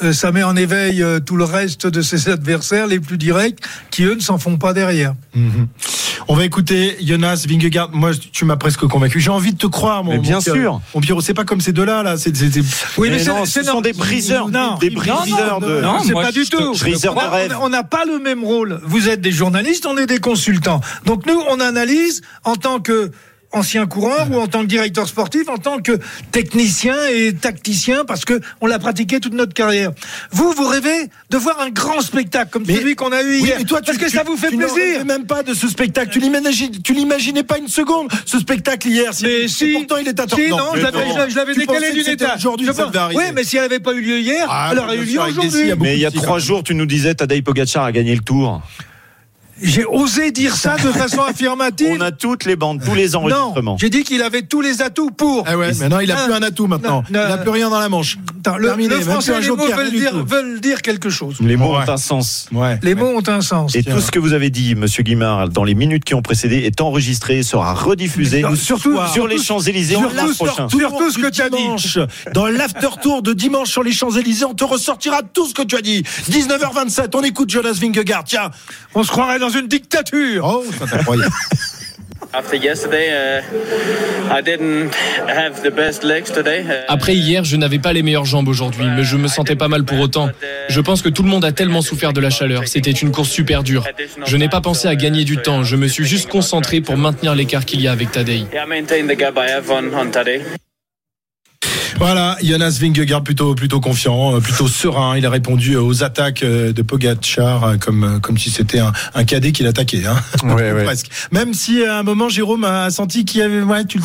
euh, ça met en éveil euh, tout le reste de ses adversaires les plus directs qui eux ne s'en font pas derrière. Mm -hmm. On va écouter Jonas Vingegaard. Moi, tu m'as presque convaincu. J'ai envie de te croire, mon, Mais bien mon sûr. Mon Pierrot, c'est pas comme ces deux-là, là. C'est, c'est- c'est- Oui, Mais mais, c'est- non, c'est ce sont non- des briseurs, Non. des briseurs non, de- non, Non, c'est pas du tout. briseurs de Moi, rêve. On n'a pas le même rôle. Vous êtes des journalistes, on est des consultants. Donc nous, on analyse en tant que ancien coureur ou en tant que directeur sportif, en tant que technicien et tacticien, parce que on l'a pratiqué toute notre carrière. Vous, vous rêvez de voir un grand spectacle comme Mais- celui qu'on a eu Oui, hier, mais toi, tu, parce que tu- ça vous fait tu plaisir. même pas de ce spectacle. Tu l'imagines, tu l'imaginais pas une seconde, ce spectacle hier. Si- Mais si, pourtant il est à si, non, l'avais, je l'avais- je l'avais Tu décalé d'une étape. Aujourd'hui, Je ça devait arriver. Oui, mais si elle n'avait pas eu lieu hier, Ah, elle aurait eu lieu aujourd'hui. Mais il y a trois jours, tu nous disais Tadej Pogacar a gagné le Tour. J'ai osé dire ça de façon affirmative. On a toutes les bandes, tous les enregistrements. J'ai dit qu'il avait tous les atouts pour. Ah ouais, mais non, il a Un- plus un atout maintenant. Non, non, il n'a plus rien dans la manche. Attends, le, Terminé, le français, les mots veulent dire, tout. veulent dire quelque chose. Les mots Ouais. ont un sens. Ouais. Les mots ont un sens. Et tiens. tout ce que vous avez dit, Monsieur Guimard, dans les minutes qui ont précédé, est enregistré, sera rediffusé Non, surtout- sur les Champs-Élysées en prochain. surtout- ce que tu as dit. dimanche, Dans l'after tour de dimanche sur les Champs-Élysées, on te ressortira tout ce que tu as dit. 19h27, on écoute Jonas Vingegaard. Tiens. On se croirait dans une dictature. Oh, ça incroyable. After yesterday, uh, I didn't have the best legs today. Uh, Après hier, je n'avais pas les meilleures jambes aujourd'hui, mais je me sentais pas mal pour autant. Je pense que tout le monde a tellement souffert de la chaleur. C'était une course super dure. Je n'ai pas pensé à gagner du temps. Je me suis juste concentré pour maintenir l'écart qu'il y a avec Tadej. Voilà, Jonas Vingegaard plutôt plutôt confiant, euh, plutôt serein. Il a répondu aux attaques euh, de Pogacar euh, comme euh, comme si c'était un, un cadet qu'il attaquait, hein. Ouais, ouais. presque. Même si à un moment Jérôme a senti qu'il y avait, ouais, tu le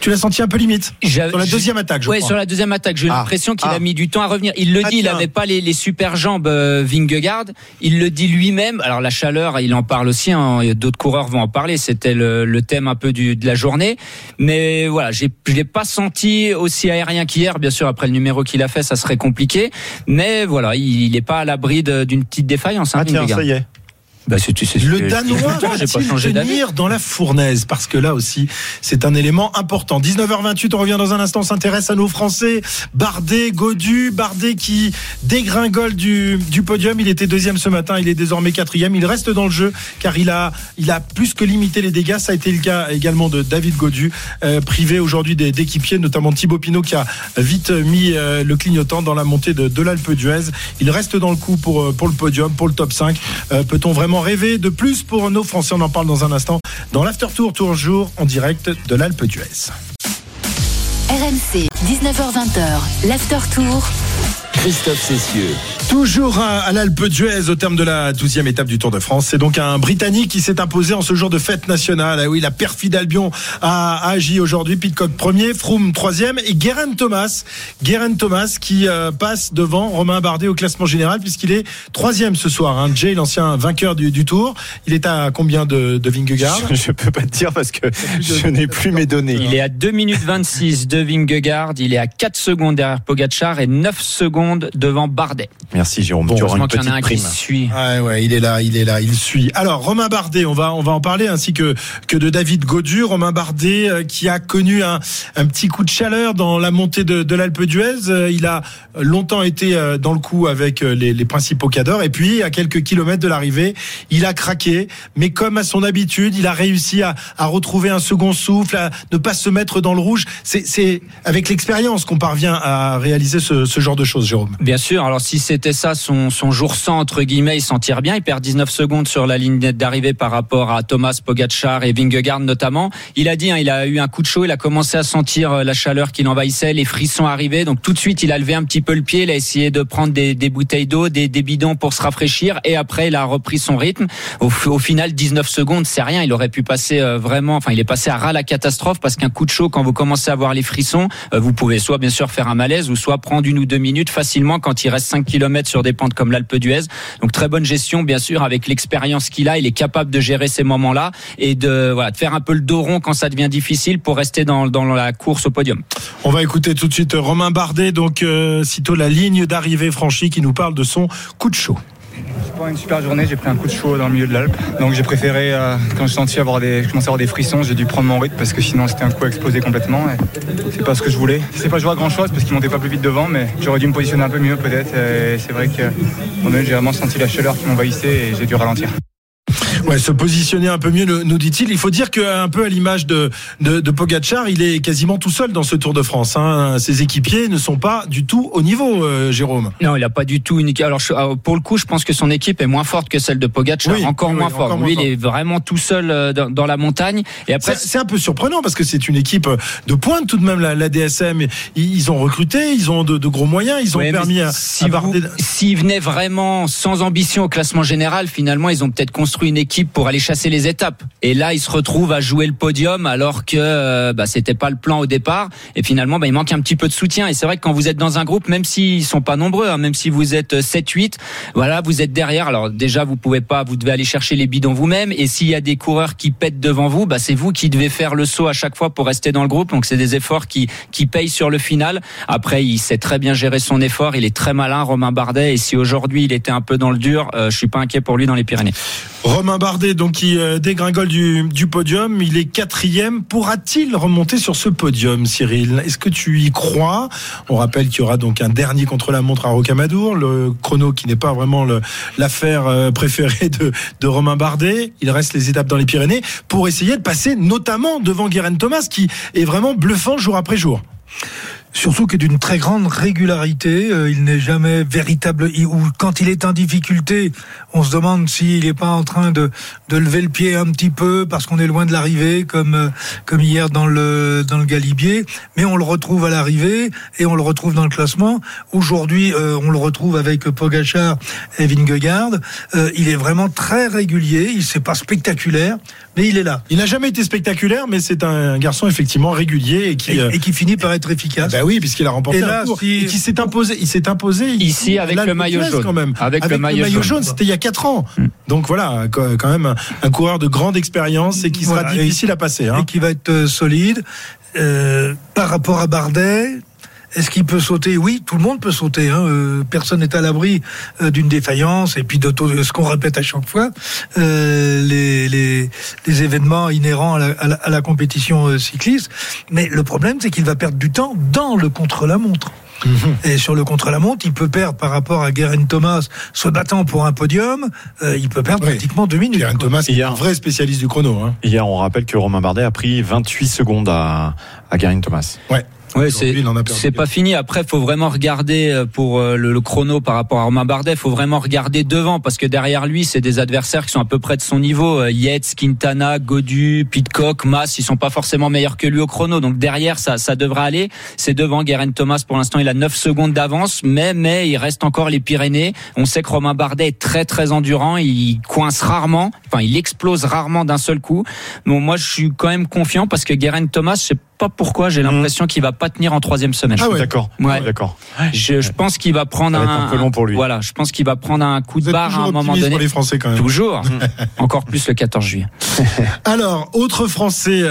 tu l'as senti un peu limite sur la deuxième attaque, je Ouais, crois. sur la deuxième attaque, j'ai eu Ah. l'impression qu'il Ah. a mis du temps à revenir. Il le Ah, dit, il n'avait pas les, les super jambes euh, Vingegaard. Il le dit lui-même. Alors la chaleur, il en parle aussi. hein, D'autres coureurs vont en parler. C'était le, le thème un peu du, de la journée. Mais voilà, j'ai- je l'ai pas senti aussi aérien qu'hier. Bien sûr, après le numéro qu'il a fait, ça serait compliqué. Mais voilà, il n'est pas à l'abri d'une petite défaillance. hein, Ah tiens, ça y est. Bah, c'est- c'est- c'est- Le Danois va-t-il tenir dans la fournaise? Parce que là aussi, c'est un élément important. 19h28, on revient dans un instant, on s'intéresse à nos Français. Bardet, Godu, Bardet qui dégringole du, du podium. Il était deuxième ce matin, il est désormais quatrième. Il reste dans le jeu car il a, il a plus que limité les dégâts. Ça a été le cas également de David Godu, euh, privé aujourd'hui des- d'équipiers, notamment Thibaut Pinot qui a vite mis euh, le clignotant dans la montée de, de l'Alpe d'Huez. Il reste dans le coup pour, euh, pour le podium, pour le top 5. Euh, Peut-on vraiment rêver de plus pour nos Français On en parle dans un instant dans l'After Tour, tour jour en direct de l'Alpe d'Huez. RMC, 19h20h, l'after tour. Christophe Cessieux. Toujours à, à l'Alpe d'Huez au terme de la 12e étape du Tour de France. C'est donc un Britannique qui s'est imposé en ce jour de fête nationale. Ah oui, la perfide Albion a, a agi aujourd'hui. Pitcock premier, Froome troisième et Guerin Thomas. Guerin Thomas qui euh, passe devant Romain Bardet au classement général puisqu'il est troisième ce soir. Hein. Jay, l'ancien vainqueur du, du Tour. Il est à combien de, de Vingegaard? Je, je peux pas te dire parce que je n'ai plus mes données. Il est à 2 minutes 26 de Vingegaard, il est à 4 secondes derrière Pogacar et 9 secondes devant Bardet. Merci Jérôme, Bon, tu auras Heureusement une qu'il y en a un prime. qui suit. Ouais, ouais, il est là, il est là, il suit. Alors, Romain Bardet, on va, on va en parler, ainsi que, que de David Godu. Romain Bardet, euh, qui a connu un, un petit coup de chaleur dans la montée de, de l'Alpe d'Huez. Euh, Il a longtemps été euh, dans le coup avec euh, les, les principaux cadors. Et puis, à quelques kilomètres de l'arrivée, il a craqué. Mais comme à son habitude, il a réussi à, à retrouver un second souffle, à ne pas se mettre dans le rouge. C'est, c'est avec l'expérience qu'on parvient à réaliser ce, ce genre de choses, Bien sûr, alors si c'était ça son, son jour sans, entre guillemets, il s'en tire bien. Il perd 19 secondes sur la ligne d'arrivée par rapport à Thomas Pogacar et Vingegaard notamment. Il a dit, hein, il a eu un coup de chaud, il a commencé à sentir euh, la chaleur qui l'envahissait, les frissons arrivaient. Donc tout de suite, il a levé un petit peu le pied, il a essayé de prendre des, des bouteilles d'eau, des, des bidons pour se rafraîchir et après, il a repris son rythme. Au, au final, 19 secondes, c'est rien. Il aurait pu passer euh, vraiment, enfin, il est passé à ras la catastrophe parce qu'un coup de chaud, quand vous commencez à avoir les frissons, euh, vous pouvez soit bien sûr faire un malaise ou soit prendre une ou deux minutes facilement quand il reste 5 km sur des pentes comme l'Alpe d'Huez. Donc très bonne gestion, bien sûr, avec l'expérience qu'il a, il est capable de gérer ces moments-là et de, voilà, de faire un peu le dos rond quand ça devient difficile pour rester dans, dans la course au podium. On va écouter tout de suite Romain Bardet, donc euh, sitôt la ligne d'arrivée franchie, qui nous parle de son coup de chaud. C'est pas une super journée, j'ai pris un coup de chaud dans le milieu de l'Alpe. Donc j'ai préféré, euh, quand je senti avoir des, à avoir des frissons, j'ai dû prendre mon rythme parce que sinon c'était un coup à exploser complètement. C'est pas ce que je voulais. C'est pas joué à grand chose parce qu'il montait pas plus vite devant, mais j'aurais dû me positionner un peu mieux peut-être. Et c'est vrai que donné, j'ai vraiment senti la chaleur qui m'envahissait et j'ai dû ralentir. Ouais, se positionner un peu mieux, nous dit-il. Il faut dire qu'un peu à l'image de, de, de Pogacar, il est quasiment tout seul dans ce Tour de France. Hein. Ses équipiers ne sont pas du tout au niveau, euh, Jérôme. Non, il n'a pas du tout une. Alors je- euh, pour le coup, je pense que son équipe est moins forte que celle de Pogacar, Oui, encore oui, moins forte. moins Lui, il est vraiment tout seul euh, dans, dans la montagne. Et après, C'est un peu surprenant parce que c'est une équipe de pointe tout de même, la, la DSM. Ils, ils ont recruté, ils ont de, de gros moyens, ils ont Ouais, permis à, si S'ils venaient vraiment sans ambition au classement général, finalement, ils ont peut-être construit une équipe pour aller chasser les étapes. Et là, ils se retrouvent à jouer le podium alors que euh, bah, c'était pas le plan au départ. Et finalement, bah, il manque un petit peu de soutien. Et c'est vrai que quand vous êtes dans un groupe, même s'ils sont pas nombreux, hein, même si vous êtes 7-8, voilà, vous êtes derrière. Alors déjà, vous pouvez pas, vous devez aller chercher les bidons vous-même. Et s'il y a des coureurs qui pètent devant vous, bah, c'est vous qui devez faire le saut à chaque fois pour rester dans le groupe. Donc c'est des efforts qui qui payent sur le final. Après, il sait très bien gérer son effort. Il est très malin, Romain Bardet. Et si aujourd'hui il était un peu dans le dur, euh, je suis pas inquiet pour lui dans les Pyrénées. Romain Bardet, donc qui euh, dégringole du, podium, il est quatrième. Pourra-t-il remonter sur ce podium, Cyril? Est-ce que tu y crois? On rappelle qu'il y aura donc un dernier contre la montre à Rocamadour, le chrono qui n'est pas vraiment l'affaire euh, préférée de, de Romain Bardet. Il reste les étapes dans les Pyrénées pour essayer de passer notamment devant Guérin Thomas, qui est vraiment bluffant jour après jour. Surtout que d'une très grande régularité, euh, il n'est jamais véritable. Ou quand il est en difficulté, on se demande s'il n'est pas en train de, de lever le pied un petit peu parce qu'on est loin de l'arrivée, comme euh, comme hier dans le dans le Galibier. Mais on le retrouve à l'arrivée et on le retrouve dans le classement. Aujourd'hui, euh, on le retrouve avec Pogachar et Vingegaard. Euh, il est vraiment très régulier. Il c'est pas spectaculaire, mais il est là. Il n'a jamais été spectaculaire, mais c'est un garçon effectivement régulier et qui Et, euh, et qui finit par être efficace. Bah oui, puisqu'il a remporté Et un là, tour si- et qui s'est imposé. Il s'est imposé Ici, avec là, le maillot jaune. quand même. Avec le maillot jaune. jaune, c'était il y a 4 ans. Donc voilà, quand même un, un coureur de grande expérience et qui sera Voilà, et- difficile à passer. Hein. et qui va être euh, solide. Euh, par rapport à Bardet, est-ce qu'il peut sauter? Oui, tout le monde peut sauter. Hein. Euh, personne n'est à l'abri euh, d'une défaillance. Et puis de tout- ce qu'on répète à chaque fois, euh, les, les, les événements inhérents à la, à la- à la compétition euh, cycliste. Mais le problème, c'est qu'il va perdre du temps dans le contre-la-montre. Et sur le contre-la-montre, il peut perdre par rapport à Guerin Thomas, se battant pour un podium, euh, il peut perdre Oui. pratiquement deux minutes. Guérin. Thomas, est un vrai spécialiste du chrono. Hein. Hier, on rappelle que Romain Bardet a pris 28 secondes à, à Thomas. Ouais. Ouais, c'est c'est pas fini. Après, faut vraiment regarder euh, pour euh, le, le chrono par rapport à Romain Bardet. Faut vraiment regarder devant parce que derrière lui, c'est des adversaires qui sont à peu près de son niveau. Euh, Yates, Quintana, Godu, Pitcock, Mas, ils sont pas forcément meilleurs que lui au chrono. Donc derrière, ça, ça devrait aller. C'est devant Guerin Thomas pour l'instant. Il a 9 secondes d'avance, mais mais il reste encore les Pyrénées. On sait que Romain Bardet est très très endurant. Il coince rarement. Enfin, il explose rarement d'un seul coup. Bon, moi, je suis quand même confiant parce que Guerin Thomas, je sais pas pourquoi, j'ai l'impression qu'il va pas tenir en troisième semaine. Ah ouais. D'accord. Ouais. D'accord. Je, je pense qu'il va prendre va un, un peu long pour lui. Voilà, je pense qu'il va prendre un coup Vous de barre à toujours un moment donné. pour les Français quand même. Toujours. Encore plus le 14 juillet. Alors, autre Français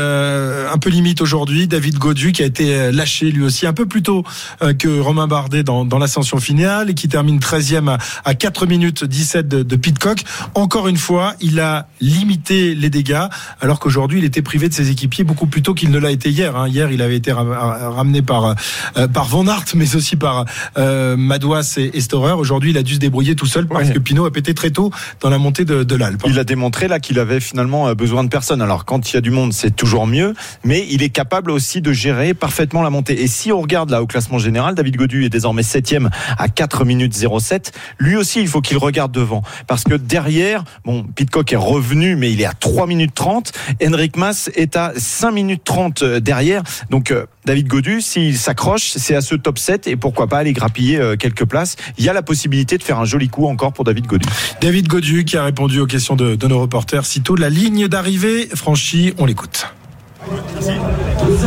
un peu limite aujourd'hui, David Godu, qui a été euh, lâché lui aussi un peu plus tôt euh, que Romain Bardet dans, dans l'ascension finale et qui termine 13e à, à 4 minutes 17 de, de Pitcock. Encore une fois, il a limité les dégâts, alors qu'aujourd'hui, il était privé de ses équipiers beaucoup plus tôt qu'il ne l'a été hier. Hein. Hier, il avait été ra- ramené par, euh, par Van Aert, mais aussi par euh, Madouas et, et Storer. Aujourd'hui, il a dû se débrouiller tout seul parce Ouais. que Pinot a pété très tôt dans la montée de, de l'Alpe. Il a démontré là qu'il avait finalement euh, besoin de personne. Alors quand il y a du monde, c'est toujours mieux, mais il est capable aussi de gérer parfaitement la montée. Et si on regarde là au classement général, David Godu est désormais septième à 4 minutes 07. Lui aussi, il faut qu'il regarde devant parce que derrière, bon, Pitcock est revenu, mais il est à 3 minutes 30. Henrik Mas est à 5 minutes 30 derrière. Donc euh, David Godu, s'il s'accroche, c'est à ce top 7 et pourquoi pas aller grappiller euh, quelques places. Il y a la possibilité de faire un joli coup encore pour David Godu. David Godu qui a répondu aux questions de, de nos reporters. Sitôt la ligne d'arrivée franchie, on l'écoute.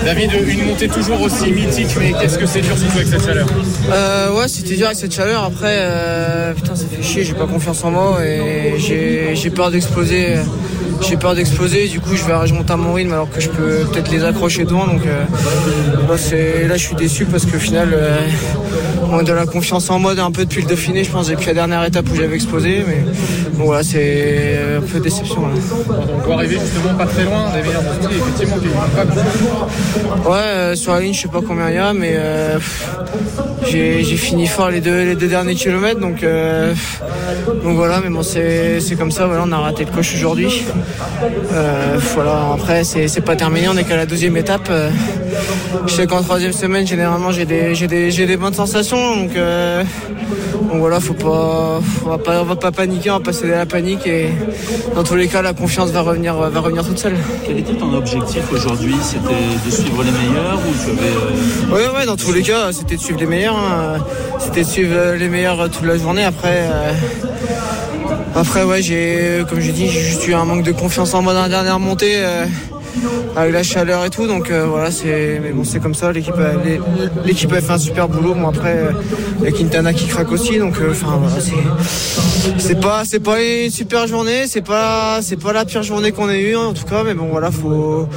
David, une montée toujours aussi mythique, mais qu'est-ce que c'est dur surtout avec cette chaleur Euh, ouais, c'était dur avec cette chaleur. Après, euh, putain, ça fait chier. J'ai pas confiance en moi et j'ai peur d'exploser. J'ai peur d'exploser. Du coup, je vais je monte à mon rythme alors que je peux peut-être les accrocher devant. Donc euh, là, c'est là, je suis déçu parce qu'au final, euh, manque de la confiance en mode un peu depuis le Dauphiné, je pense, depuis la dernière étape où j'avais explosé. Mais bon, voilà, c'est un peu déception. Là. On peut arriver justement pas très loin, des meilleurs effectivement, Ouais, euh, sur la ligne, je sais pas combien il y a, mais euh, j'ai fini fort les deux, les deux derniers kilomètres. Donc, euh, donc voilà, mais bon, c'est c'est comme ça. Voilà, on a raté le coche aujourd'hui. Euh, voilà, après, c'est c'est pas terminé, on est qu'à la deuxième étape. Euh, je sais qu'en troisième semaine, généralement, j'ai des, j'ai des, j'ai des bonnes sensations. Donc, euh, donc voilà, faut pas, on va pas, on va pas paniquer, on va pas céder à la panique. Et dans tous les cas, la confiance va revenir, va revenir toute seule. Quel était ton objectif aujourd'hui? C'était de suivre les meilleurs ou tu avais. Ouais, ouais, dans tous les cas, c'était de suivre les meilleurs. hein. C'était de suivre les meilleurs toute la journée. Après, après ouais, j'ai, comme j'ai dit, j'ai juste eu un manque de confiance en moi dans la dernière montée. euh, avec la chaleur et tout, donc euh, voilà, c'est, mais bon, c'est comme ça. L'équipe, l'é- l'équipe a fait un super boulot. Bon après, euh, il y a Quintana qui craque aussi, donc euh, enfin c'est, pas, c'est pas une super journée, c'est pas, c'est pas la pire journée qu'on ait eue en tout cas, mais bon voilà, faut,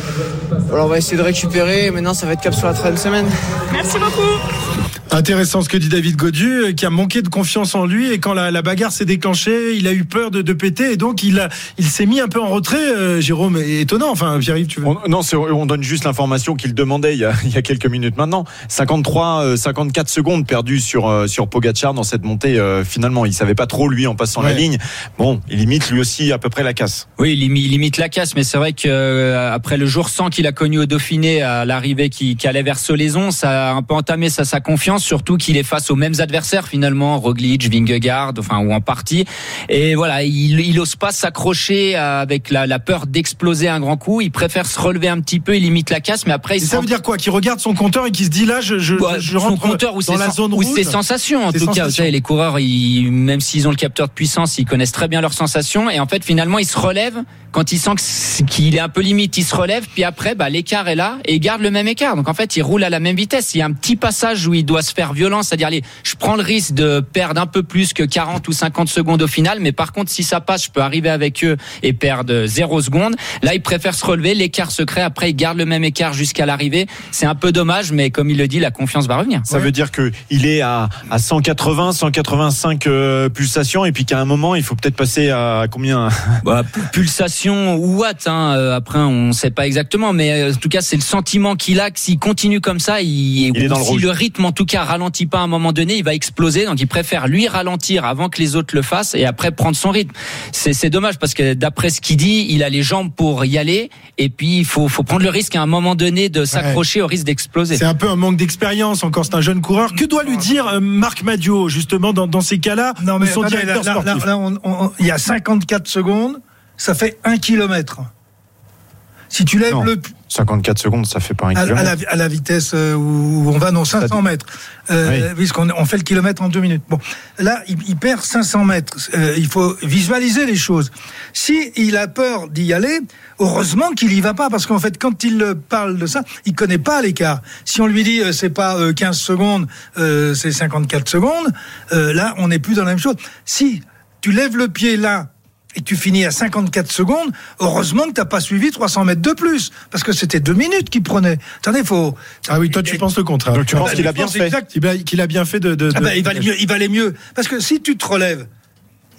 on va essayer de récupérer. Et maintenant, ça va être cap sur la troisième semaine. Merci beaucoup. Intéressant ce que dit David Godu, euh, qui a manqué de confiance en lui et quand la, la bagarre s'est déclenchée, il a eu peur de, de péter et donc il a, il s'est mis un peu en retrait. euh, Jérôme, étonnant. Enfin, Pierre-Yves, tu veux On- non, on donne juste l'information qu'il demandait il y, a, il y a quelques minutes maintenant. 53, euh, 54 secondes perdues sur euh, sur Pogacar dans cette montée. euh, finalement, il savait pas trop lui en passant la ligne. Bon, il limite lui aussi à peu près la casse. Oui, il imi- il limite la casse, mais c'est vrai que euh, après le jour 100 qu'il a connu au Dauphiné, à l'arrivée qui, qui allait vers Solaison, ça a un peu entamé sa, sa confiance, surtout qu'il est face aux mêmes adversaires finalement, Roglic, Vingegaard, enfin ou en partie. Et voilà, il, il ose pas s'accrocher avec la, la peur d'exploser un grand coup. Il préfère se relever un petit peu, il limite la casse, mais après il ça veut dire quoi? Qu'il regarde son compteur et qu'il se dit là, je, je, Ouais, je son rentre compteur ou dans la zone ou rouge. ses sensations en tout cas. Vous savez, les coureurs, ils, même s'ils ont le capteur de puissance, ils connaissent très bien leurs sensations. Et en fait, finalement, ils se relèvent quand ils sentent que c'est- qu'il est un peu limite. Ils se relèvent, puis après, bah, l'écart est là et ils gardent le même écart. Donc en fait, ils roulent à la même vitesse. Il y a un petit passage où il doit se faire violence, c'est-à-dire, allez, je prends le risque de perdre un peu plus que 40 ou 50 secondes au final. Mais par contre, si ça passe, je peux arriver avec eux et perdre 0 secondes. Là, ils préfèrent se relever, l'écart se crée. Après, ils gardent le même écart jusqu'à l'arrivée. C'est un peu dommage, mais comme il le dit, la confiance va revenir. Ça veut dire que il est à, à 180, 185 euh, pulsations et puis qu'à un moment il faut peut-être passer à combien? Bah, pulsation ou watt hein, euh, après on sait pas exactement mais euh, en tout cas c'est le sentiment qu'il a que s'il continue comme ça il, Il est dans le le rythme en tout cas ralentit pas à un moment donné il va exploser donc il préfère lui ralentir avant que les autres le fassent et après prendre son rythme c'est dommage parce que d'après ce qu'il dit il a les jambes pour y aller et puis il faut faut prendre le risque à un moment donné de s'accrocher au risque d'exploser C'est un peu un manque d'expérience encore, c'est un jeune coureur. Que doit lui dire euh, Marc Madio, justement, dans, dans ces cas-là Non, ou mais son attendez, directeur là, là, sportif là, on- on- il y a 54 secondes, ça fait un kilomètre. Si tu lèves Non. le 54 secondes, ça fait pas un à, à la, à la vitesse euh, où on va, non, 500 mètres, euh, puisqu'on on fait le kilomètre en deux minutes. Bon, là, il, il perd 500 mètres. Euh, il faut visualiser les choses. Si il a peur d'y aller, heureusement qu'il y va pas, parce qu'en fait, quand il euh, parle de ça, il connaît pas l'écart. Si on lui dit euh, c'est pas euh, 15 secondes, euh, c'est 54 secondes, euh, là, on n'est plus dans la même chose. Si tu lèves le pied là et tu finis à 54 secondes, heureusement que t'as pas suivi 300 mètres de plus, parce que c'était deux minutes qu'il prenait. Attendez, faut. Ah oui, toi tu penses le contraire. Donc tu penses Ah, qu'il a bien pense fait exact. Qu'il a, qu'il a bien fait de. de- Ah de- bah, il valait mieux, il valait mieux. Parce que si tu te relèves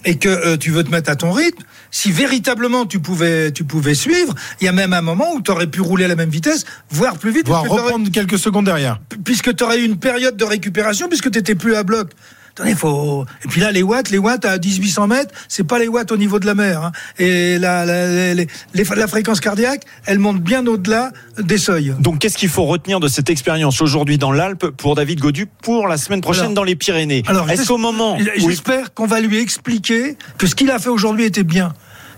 et que euh, tu veux te mettre à ton rythme, si véritablement tu pouvais, tu pouvais suivre, il y a même un moment où tu aurais pu rouler à la même vitesse, voire plus vite, Voire reprendre quelques secondes derrière. puisque tu aurais eu une période de récupération, puisque tu n'étais plus à bloc. Attendez, faut. Et puis là, les watts, les watts à 1800 mètres, c'est pas les watts au niveau de la mer. hein. Et la, la, les- les- la fréquence cardiaque, elle monte bien au-delà des seuils. Donc qu'est-ce qu'il faut retenir de cette expérience aujourd'hui dans l'Alpe pour David Godu pour la semaine prochaine Alors- dans les Pyrénées? Alors, Est-ce qu'au moment où J'espère qu'on va lui expliquer que ce qu'il a fait aujourd'hui était bien.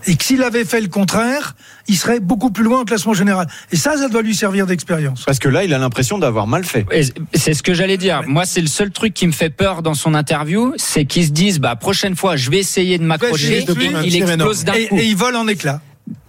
Et que s'il avait fait le contraire, il serait beaucoup plus loin au classement général. Et ça, ça doit lui servir d'expérience. parce que là il a l'impression d'avoir mal fait. Et C'est ce que j'allais dire. Moi, c'est le seul truc qui me fait peur dans son interview, c'est qu'ils se disent, bah, prochaine fois, je vais essayer de m'accrocher. Il explose d'un Et, coup. et il vole en éclats.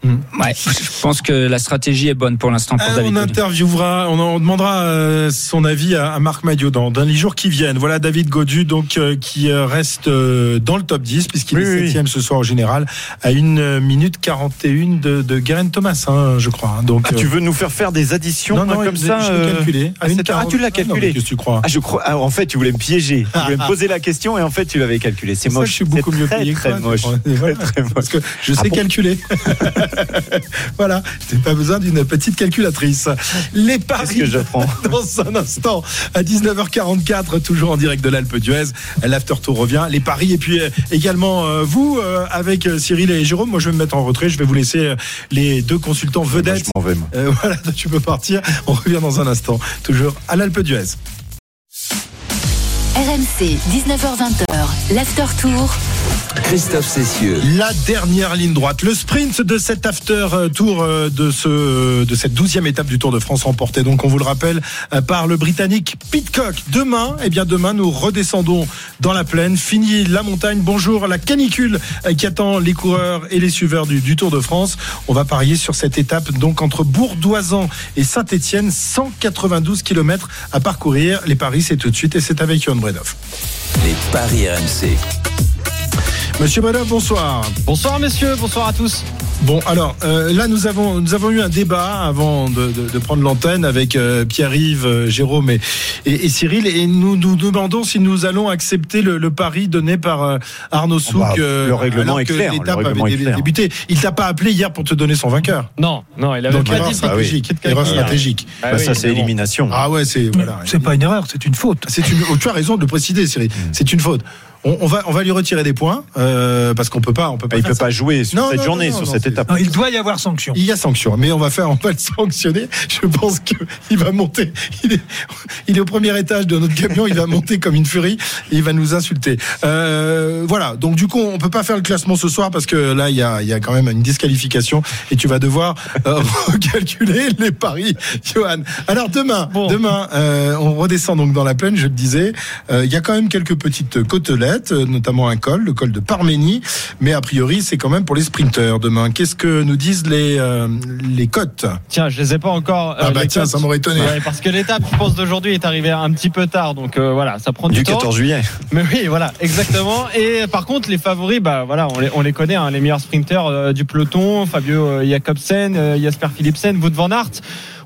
Ouais, je pense que la stratégie est bonne pour l'instant pour Euh, David. on interviewera, on, on demandera euh, son avis à, à Marc Madio dans, dans les jours qui viennent. Voilà David Godu donc euh, qui reste euh, dans le top 10 puisqu'il Oui, est oui, oui. septième ce soir au général à une minute 41 de, de Geraint Thomas, hein, je crois. Donc Ah, tu veux nous faire faire des additions non, hein, non, comme je- ça je l'ai euh, calculé. à une Ah, 40. tu l'as Ah, calculé. qu'est-ce que tu crois? Ah, je crois. ah, en fait, tu voulais me piéger. Tu voulais me poser la question et en fait, tu l'avais calculé. C'est C'est ça moche. je suis beaucoup mieux payé que très moche. Très, très moche. Parce que je sais bon? calculer. voilà, j'ai pas besoin d'une petite calculatrice. Les paris que j'apprends dans un instant à 19h44, toujours en direct de l'Alpe d'Huez. L'after tour revient. Les paris et puis euh, également euh, vous euh, avec Cyril et Jérôme. Moi, je vais me mettre en retrait. Je vais vous laisser les deux consultants vedettes. Je m'en vais, moi. Euh, voilà, tu peux partir. On revient dans un instant, toujours à l'Alpe d'Huez. RMC, 19h20h, l'after tour. Christophe Cessieux. La dernière ligne droite, le sprint de cet after euh, tour euh, de ce de cette douzième étape du Tour de France remporté. Donc on vous le rappelle euh, par le Britannique Pitcock. Demain, eh bien demain nous redescendons dans la plaine, fini la montagne. Bonjour la canicule qui attend les coureurs et les suiveurs du, du Tour de France. On va parier sur cette étape donc entre Bourdoisan et Saint-Étienne, 192 km à parcourir. Les paris c'est tout de suite et c'est avec Johan Bredov. Les paris RMC. Monsieur Bredov, bonsoir. Bonsoir messieurs, bonsoir à tous. Bon, alors euh, là, nous avons nous avons eu un débat avant de, de- de prendre l'antenne avec euh, Pierre-Yves, euh, Jérôme et, et- et Cyril, et nous nous demandons si nous allons accepter le, le pari donné par euh, Arnaud Souk. bah, euh, le règlement est que clair, le L'étape règlement avait est dé- clair. débuté. Il t'a pas appelé hier pour te donner son vainqueur. Non, non, il avait Donc pas erreur dit stratégique. Kit Kat Erreur hier. stratégique. Ah Bah, oui, ça, c'est élimination. Ah ouais, c'est voilà. C'est pas une erreur, c'est une faute. C'est une. oh, tu as raison de le préciser, Cyril. Mm. C'est une faute. On, on va on va lui retirer des points euh, parce qu'on peut pas on peut pas. Il peut ça. pas jouer sur Non, cette non, journée, non, sur non, cette étape. Non, il doit y avoir sanction. Il y a sanction, mais on va faire, on va le sanctionner. Je pense que il va monter. Il est, il est au premier étage de notre camion. Il va monter comme une furie. Et il va nous insulter. Euh, voilà. Donc du coup, on peut pas faire le classement ce soir parce que là, il y a, il y a quand même une disqualification et tu vas devoir euh, recalculer les paris, Johan. Alors demain, demain, euh, on redescend donc dans la plaine. Je le disais, Euh, il y a quand même quelques petites côtelettes, euh, notamment un col, le col de Parménie. Mais a priori, c'est quand même pour les sprinteurs demain. Qu'est-ce que nous disent les euh, les cotes Tiens, je les ai pas encore. euh, Ah bah tiens, cotes. ça m'aurait étonné. Ouais, parce que l'étape, je pense, d'aujourd'hui est arrivée un petit peu tard, donc euh, voilà, ça prend du, Du temps. 14 juillet. Mais oui, voilà, exactement. Et par contre, les favoris, bah voilà, on les, on les connaît, hein, les meilleurs sprinteurs euh, du peloton, Fabio Jacobsen, euh, Jasper Philipsen, Wout van Aert.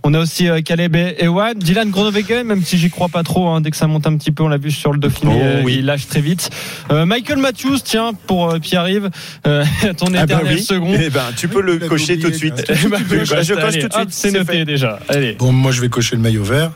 On a aussi euh, Caleb et Ewan, Dylan Groenewegen, même si j'y crois pas trop, hein, dès que ça monte un petit peu, on l'a vu sur le Dauphiné, Oh, euh, oui. il lâche très vite. Euh, Michael Matthews, tiens, pour euh, Pierre-Yves, euh, ton Ah bah éternel oui. second. Eh ben, tu peux le cocher oublié, tout de suite. Bah, bah, je coche allez, tout de suite. C'est noté fait. déjà. Allez. Bon, moi, je vais cocher le maillot vert.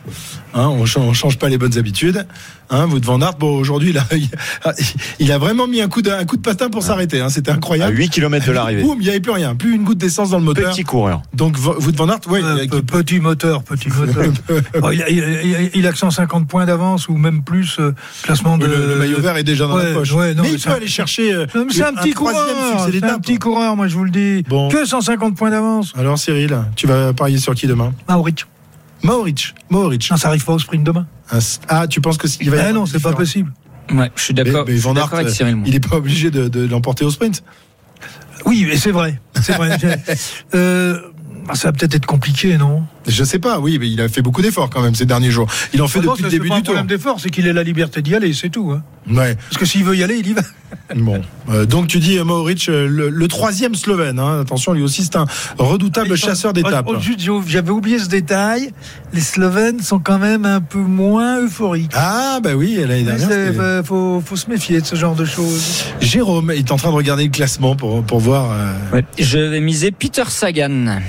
Hein, on, change, on change pas les bonnes habitudes. Hein, Wout van Aert, bon, aujourd'hui, il a, il a vraiment mis un coup de, un coup de patin pour s'arrêter. Hein, C'était À incroyable. 8 km de l'arrivée. Boum, il n'y avait plus rien, plus une goutte d'essence dans le moteur. Petit coureur. Donc Wout van Aert, ouais, Euh, petit moteur, petit moteur. Oh, il, a, il que 150 points d'avance ou même plus euh, classement de. le, le maillot vert est déjà dans Ouais, la poche. ouais, non, mais il peut aller chercher. euh, C'est un petit coureur, c'est un petit coureur, moi je vous le dis. Bon. Que 150 points d'avance. Alors Cyril, tu vas parier sur qui demain? Mauric. Mauric. Non, ça arrive pas au sprint demain. Ah, tu penses que il va y Ah avoir non, c'est pas possible. Ouais, je suis d'accord. avec Cyril. il n'est pas obligé de, de l'emporter au sprint. Oui, mais c'est vrai. C'est vrai. Euh, ça va peut-être être compliqué, non? Je sais pas, oui, mais il a fait beaucoup d'efforts quand même ces derniers jours. Il en fait Non, depuis le début pas du tour. problème d'effort, c'est qu'il ait la liberté d'y aller, c'est tout. hein. Ouais. Parce que s'il veut y aller, il y va. Bon, Euh, donc tu dis euh, Mohoric, euh, le, le troisième Slovène. hein. Attention, lui aussi c'est un redoutable chasseur d'étapes. Oh, J'avais oublié ce détail. Les Slovènes sont quand même un peu moins euphoriques. Ah bah oui, l'année dernière. Euh, faut, faut se méfier de ce genre de choses. Jérôme est en train de regarder le classement pour pour voir. euh, Ouais. Je vais miser Peter Sagan.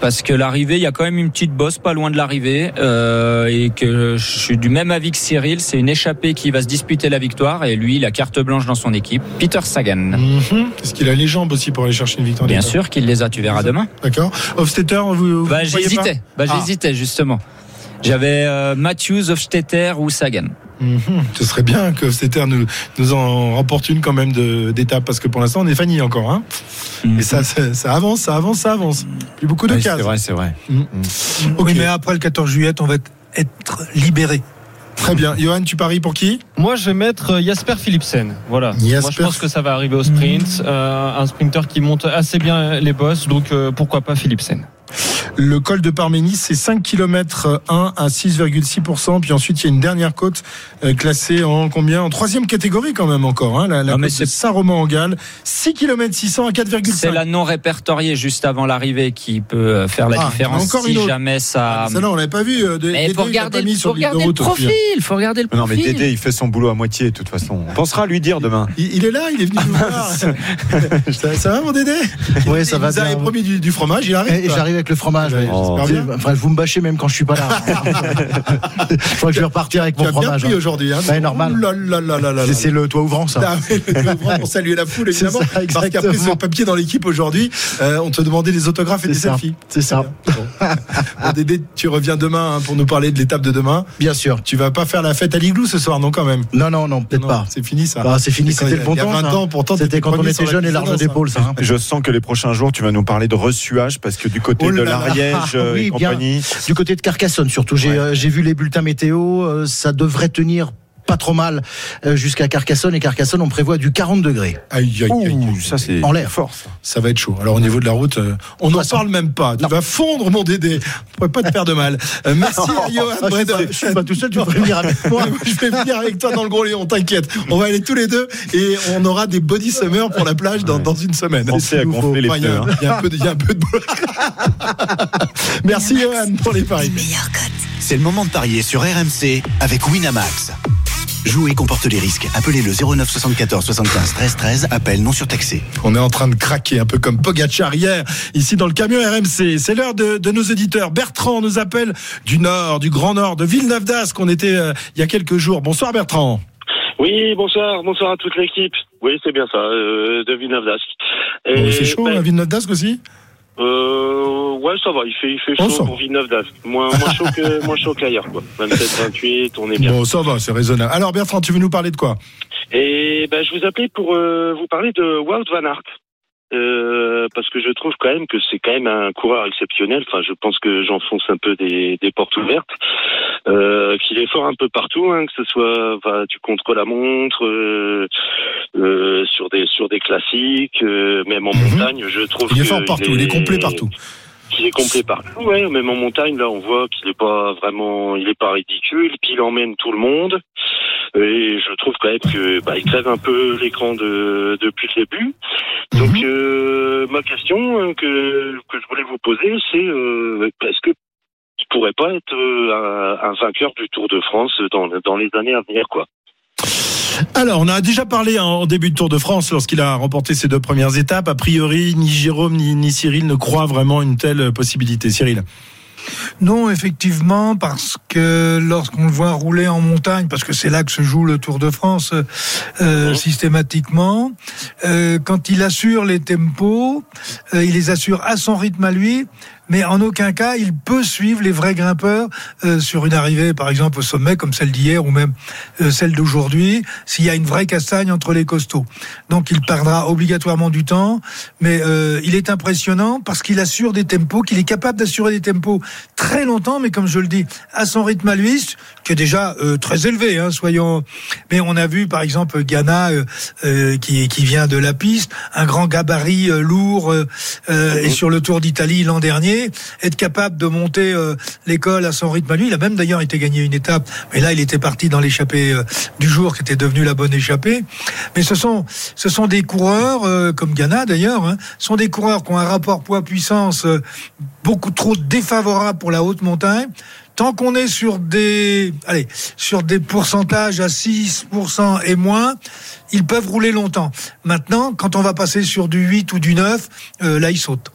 Parce que l'arrivée, il y a quand même une petite bosse pas loin de l'arrivée euh, et que je suis du même avis que Cyril, c'est une échappée qui va se disputer la victoire et lui, il a carte blanche dans son équipe. Peter Sagan. mhm. Est-ce qu'il a les jambes aussi pour aller chercher une victoire Bien sûr qu'il les a, tu verras demain. D'accord. Hofstetter, vous, vous Bah, j'hésitais, bah, Ah. j'hésitais justement. J'avais euh, Matthews, Hofstetter ou Sagan. Mhm. Ce serait bien que Hofstetter nous nous en remporte une quand même d'étape parce que pour l'instant on est Fanny encore. Hein Mhm. Et ça, ça ça avance, ça avance, ça avance. Plus beaucoup de Oui, cases. c'est vrai, c'est vrai. Ok. Oui, mais après le 14 juillet, on va être libéré. Très bien. Johan, tu paries pour qui? Moi, je vais mettre euh, Jasper Philipsen. Voilà. Jasper- Moi, je pense que ça va arriver au sprint. Euh, un sprinter qui monte assez bien les bosses, donc euh, pourquoi pas Philipsen. Le col de Parménis, c'est 5 km 1 à 6,6%. Puis ensuite, il y a une dernière côte euh, classée en combien? En troisième catégorie quand même encore. Hein, la la Non, mais côte de Saint-Romain-en-Galles. 6 km 600 à 4,5. C'est la non répertoriée juste avant l'arrivée qui peut euh, faire la Ah, différence encore si une autre. jamais ça. Ça, non, on l'avait pas vu. euh, de- Mais Dédé, faut il regarder, sur faut regarder le profil. Faut regarder le Non, mais profil. Dédé, il fait son boulot à moitié, de toute façon. On pensera à lui dire demain. Il, il est là, il est venu nous voir. ça, ça va, mon Dédé? Oui, ça Il va nous bien. promis du, du fromage, il arrive. Et pas avec le fromage. Ouais. Enfin, vous me bâchez même quand je suis pas là. je crois que je vais repartir avec Tu mon as bien fromage. pris hein. aujourd'hui. Hein, Ouais, normal. C'est- le toit ouvrant, ça. Ah, pour saluer la foule, C'est évidemment. ça, parce qu'après ce papier dans l'équipe aujourd'hui, euh, on te demandait des autographes et des ça. selfies. C'est ça. Bon, Dédé, tu reviens demain hein, pour nous parler de l'étape de demain. Bien sûr. Tu vas pas faire la fête à l'igloo ce soir, non, quand même? Non, non, non, peut-être pas. C'est fini, ça. Bah, c'est fini, c'était le bon il y a temps. 20 ça. ans, pourtant, C'était quand on était jeune et large d'épaule, ça. hein. Je sens que les prochains jours, tu vas nous parler de ressuage parce que du côté Oh de l'Ariège euh, Oui, et bien. compagnie. Du côté de Carcassonne, surtout. J'ai Ouais. euh, vu les bulletins météo. euh, ça devrait tenir pas trop mal euh, jusqu'à Carcassonne. Et Carcassone, on prévoit du 40 degrés. Aïe, aïe, aïe, aïe. Ouh, ça c'est En l'air. fort. ça. Va être chaud. Alors au niveau de la route, euh, on n'en parle même pas. Tu vas fondre mon Dédé. On pourrait pas te faire de mal. Euh, merci à Johan Ah, je, suis pas, je suis pas tout seul, tu devrais venir avec moi. je vais venir avec toi dans le Gros Léon, t'inquiète. On va aller tous les deux et on aura des body summer pour la plage dans, dans une semaine. Pensez à gonfler les Enfin, il y a- pneus, hein. Il y a un peu de, y a un peu de boulot. Merci Johan pour les paris. C'est le moment de parier sur RMC avec Winamax. Jouer comporte les risques. Appelez le 09 74 75 13 13. Appel non surtaxé. On est en train de craquer, un peu comme Pogacar hier, ici dans le camion RMC. C'est l'heure de, de nos éditeurs. Bertrand nous appelle du Nord, du Grand Nord, de Villeneuve d'Ascq. On était euh, il y a quelques jours. Bonsoir Bertrand. Oui, bonsoir, bonsoir à toute l'équipe. Oui, c'est bien ça, euh, de Villeneuve d'Ascq. Bon, fait chaud ben, à Villeneuve d'Ascq aussi euh, ouais, ça va, il fait, il fait On chaud pour Villeneuve d'Ascq. Moins, moins chaud que, moins chaud qu'ailleurs, quoi. 27, 28, on est bien. Bon, ça va, c'est raisonnable. Alors Bertrand, tu veux nous parler de quoi? Et ben, je vous appelais pour euh, vous parler de Wout van Aert. Euh, parce que je trouve quand même que c'est quand même un coureur exceptionnel. Enfin, je pense que j'enfonce un peu des, des portes ouvertes. Euh, qu'il est fort un peu partout, hein, que ce soit bah, du contre-la-montre, euh, euh, sur des sur des classiques, euh, même en montagne. Je trouve Mhm. Il est fort partout, il est complet partout. qu'il est complet partout. Ouais, même en montagne, là, on voit qu'il est pas vraiment, il est pas ridicule, puis il emmène tout le monde. Et je trouve quand même que bah, il crève un peu l'écran de, depuis le début. Donc Mhm. euh, ma question euh, que que je voulais vous poser, c'est euh, est-ce que il pourrait pas être un, un vainqueur du Tour de France dans dans les années à venir, quoi? Alors, on a déjà parlé hein, en début de Tour de France lorsqu'il a remporté ses deux premières étapes. A priori, ni Jérôme ni, ni Cyril ne croient vraiment une telle possibilité. Cyril Non, effectivement, parce que lorsqu'on le voit rouler en montagne, parce que c'est là que se joue le Tour de France euh, systématiquement, euh, quand il assure les tempos, euh, il les assure à son rythme à lui, mais en aucun cas il peut suivre les vrais grimpeurs euh, sur une arrivée, par exemple au sommet comme celle d'hier ou même euh, celle d'aujourd'hui, s'il y a une vraie castagne entre les costauds. Donc il perdra obligatoirement du temps, mais euh, il est impressionnant parce qu'il assure des tempos, qu'il est capable d'assurer des tempos très longtemps, mais comme je le dis, à son rythme à lui, qui est déjà euh, très élevé, hein, soyons. Mais on a vu par exemple Ghana euh, euh, qui, qui vient de la piste, un grand gabarit lourd, et sur le Tour d'Italie l'an dernier, être capable de monter euh, l'école à son rythme à lui. Il a même d'ailleurs été gagné une étape, mais là il était parti dans l'échappée euh, du jour, qui était devenue la bonne échappée. Mais ce sont ce sont des coureurs euh, comme Ghana d'ailleurs, hein, sont des coureurs qui ont un rapport poids-puissance beaucoup trop défavorable pour la haute montagne. Tant qu'on est sur des, allez, sur des pourcentages à 6% et moins, ils peuvent rouler longtemps. Maintenant, quand on va passer sur du 8 ou du 9, euh, là, ils sautent.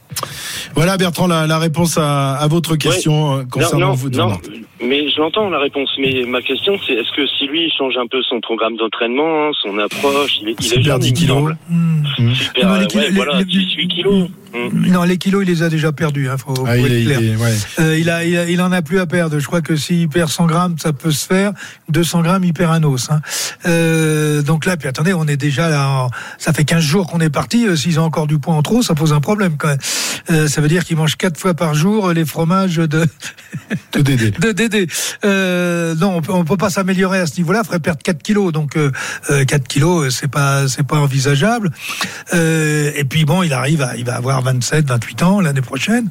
Voilà Bertrand la, la réponse à, à votre question euh, concernant non, vous. non, non, mais je l'entends la réponse. Mais ma question, c'est est-ce que si lui il change un peu son programme d'entraînement, hein, son approche, il est, il est Super jeune, 10 il me kilos. Mmh. Super, Non, les euh, ouais, les- voilà, les- 18 kilos. Mmh. Non, les kilos, il les a déjà perdus. Hein, faut, Ah, faut il est- il clair. est- ouais. Euh, il, a, il, a- il en a plus à perdre. Je crois que s'il perd 100 grammes, ça peut se faire. 200 grammes, il perd un os. Hein. Euh, donc là, puis attendez, on est déjà là. en- ça fait 15 jours qu'on est parti. Euh, S'ils ont encore du poids en trop, ça pose un problème quand même. Euh, ça veut dire qu'il mange quatre fois par jour les fromages de de Dédé. de Dédé. Euh, non, on peut, on peut pas s'améliorer à ce niveau-là. Ferait perdre 4 kilos, donc euh, euh, 4 kilos, c'est pas c'est pas envisageable. Euh, et puis bon, il arrive, à, il va avoir 27, 28 ans l'année prochaine,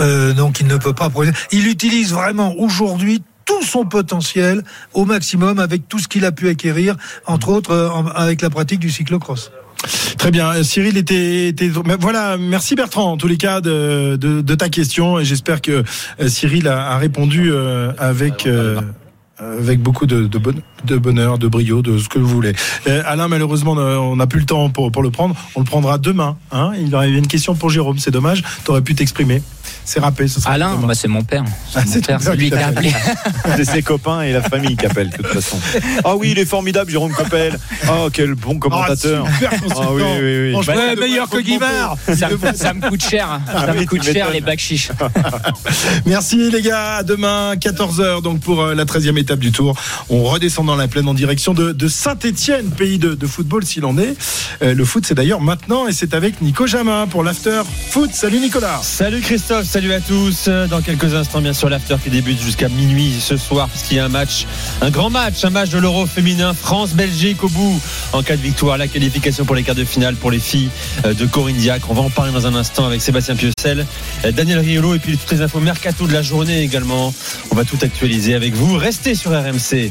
euh, donc il ne peut pas. Il utilise vraiment aujourd'hui tout son potentiel au maximum avec tout ce qu'il a pu acquérir, entre autres euh, avec la pratique du cyclocross. Très bien. Euh, Cyril était, voilà. Merci Bertrand en tous les cas de, ta question et j'espère que Cyril a, répondu avec. avec beaucoup de, de, bon- de bonheur, de brio, de ce que vous voulez. Euh, Alain, malheureusement, on n'a plus le temps pour, pour le prendre. On le prendra demain. Hein il y avait une question pour Jérôme. C'est dommage. Tu aurais pu t'exprimer. C'est. Ce sera Alain, bah, c'est mon père. Ah, C'est père lui qui a appelé. C'est ses copains et la famille qui appellent de toute façon. Ah oui, il est formidable, Jérôme Coppel. Oh, quel bon commentateur. Ah, super consultant. Ah oui, oui, oui. Bah, meilleur que Guimard. Ça, me- ça me coûte cher. hein. Ah Ça oui, me coûte cher les bacs chiches. Merci les gars, à demain 14h donc pour euh, la 13e étape du tour. On redescend dans la plaine en direction de, Saint-Étienne, pays de, football s'il en est. Euh, le foot c'est d'ailleurs maintenant et c'est avec Nico Jamin pour l'after foot. Salut Nicolas. Salut Christophe, salut à tous. Dans quelques instants, bien sûr, l'after qui débute jusqu'à minuit ce soir, puisqu'il y a un match, un grand match, un match de l'Euro féminin, France-Belgique au bout. En cas de victoire, la qualification pour les quarts de finale pour les filles euh, de Corinne Diacre. On va en parler dans un instant avec Sébastien Piocel, euh, Daniel Riolo et puis toutes les infos mercato de la journée également. On va tout actualiser avec vous. Restez sur RMC,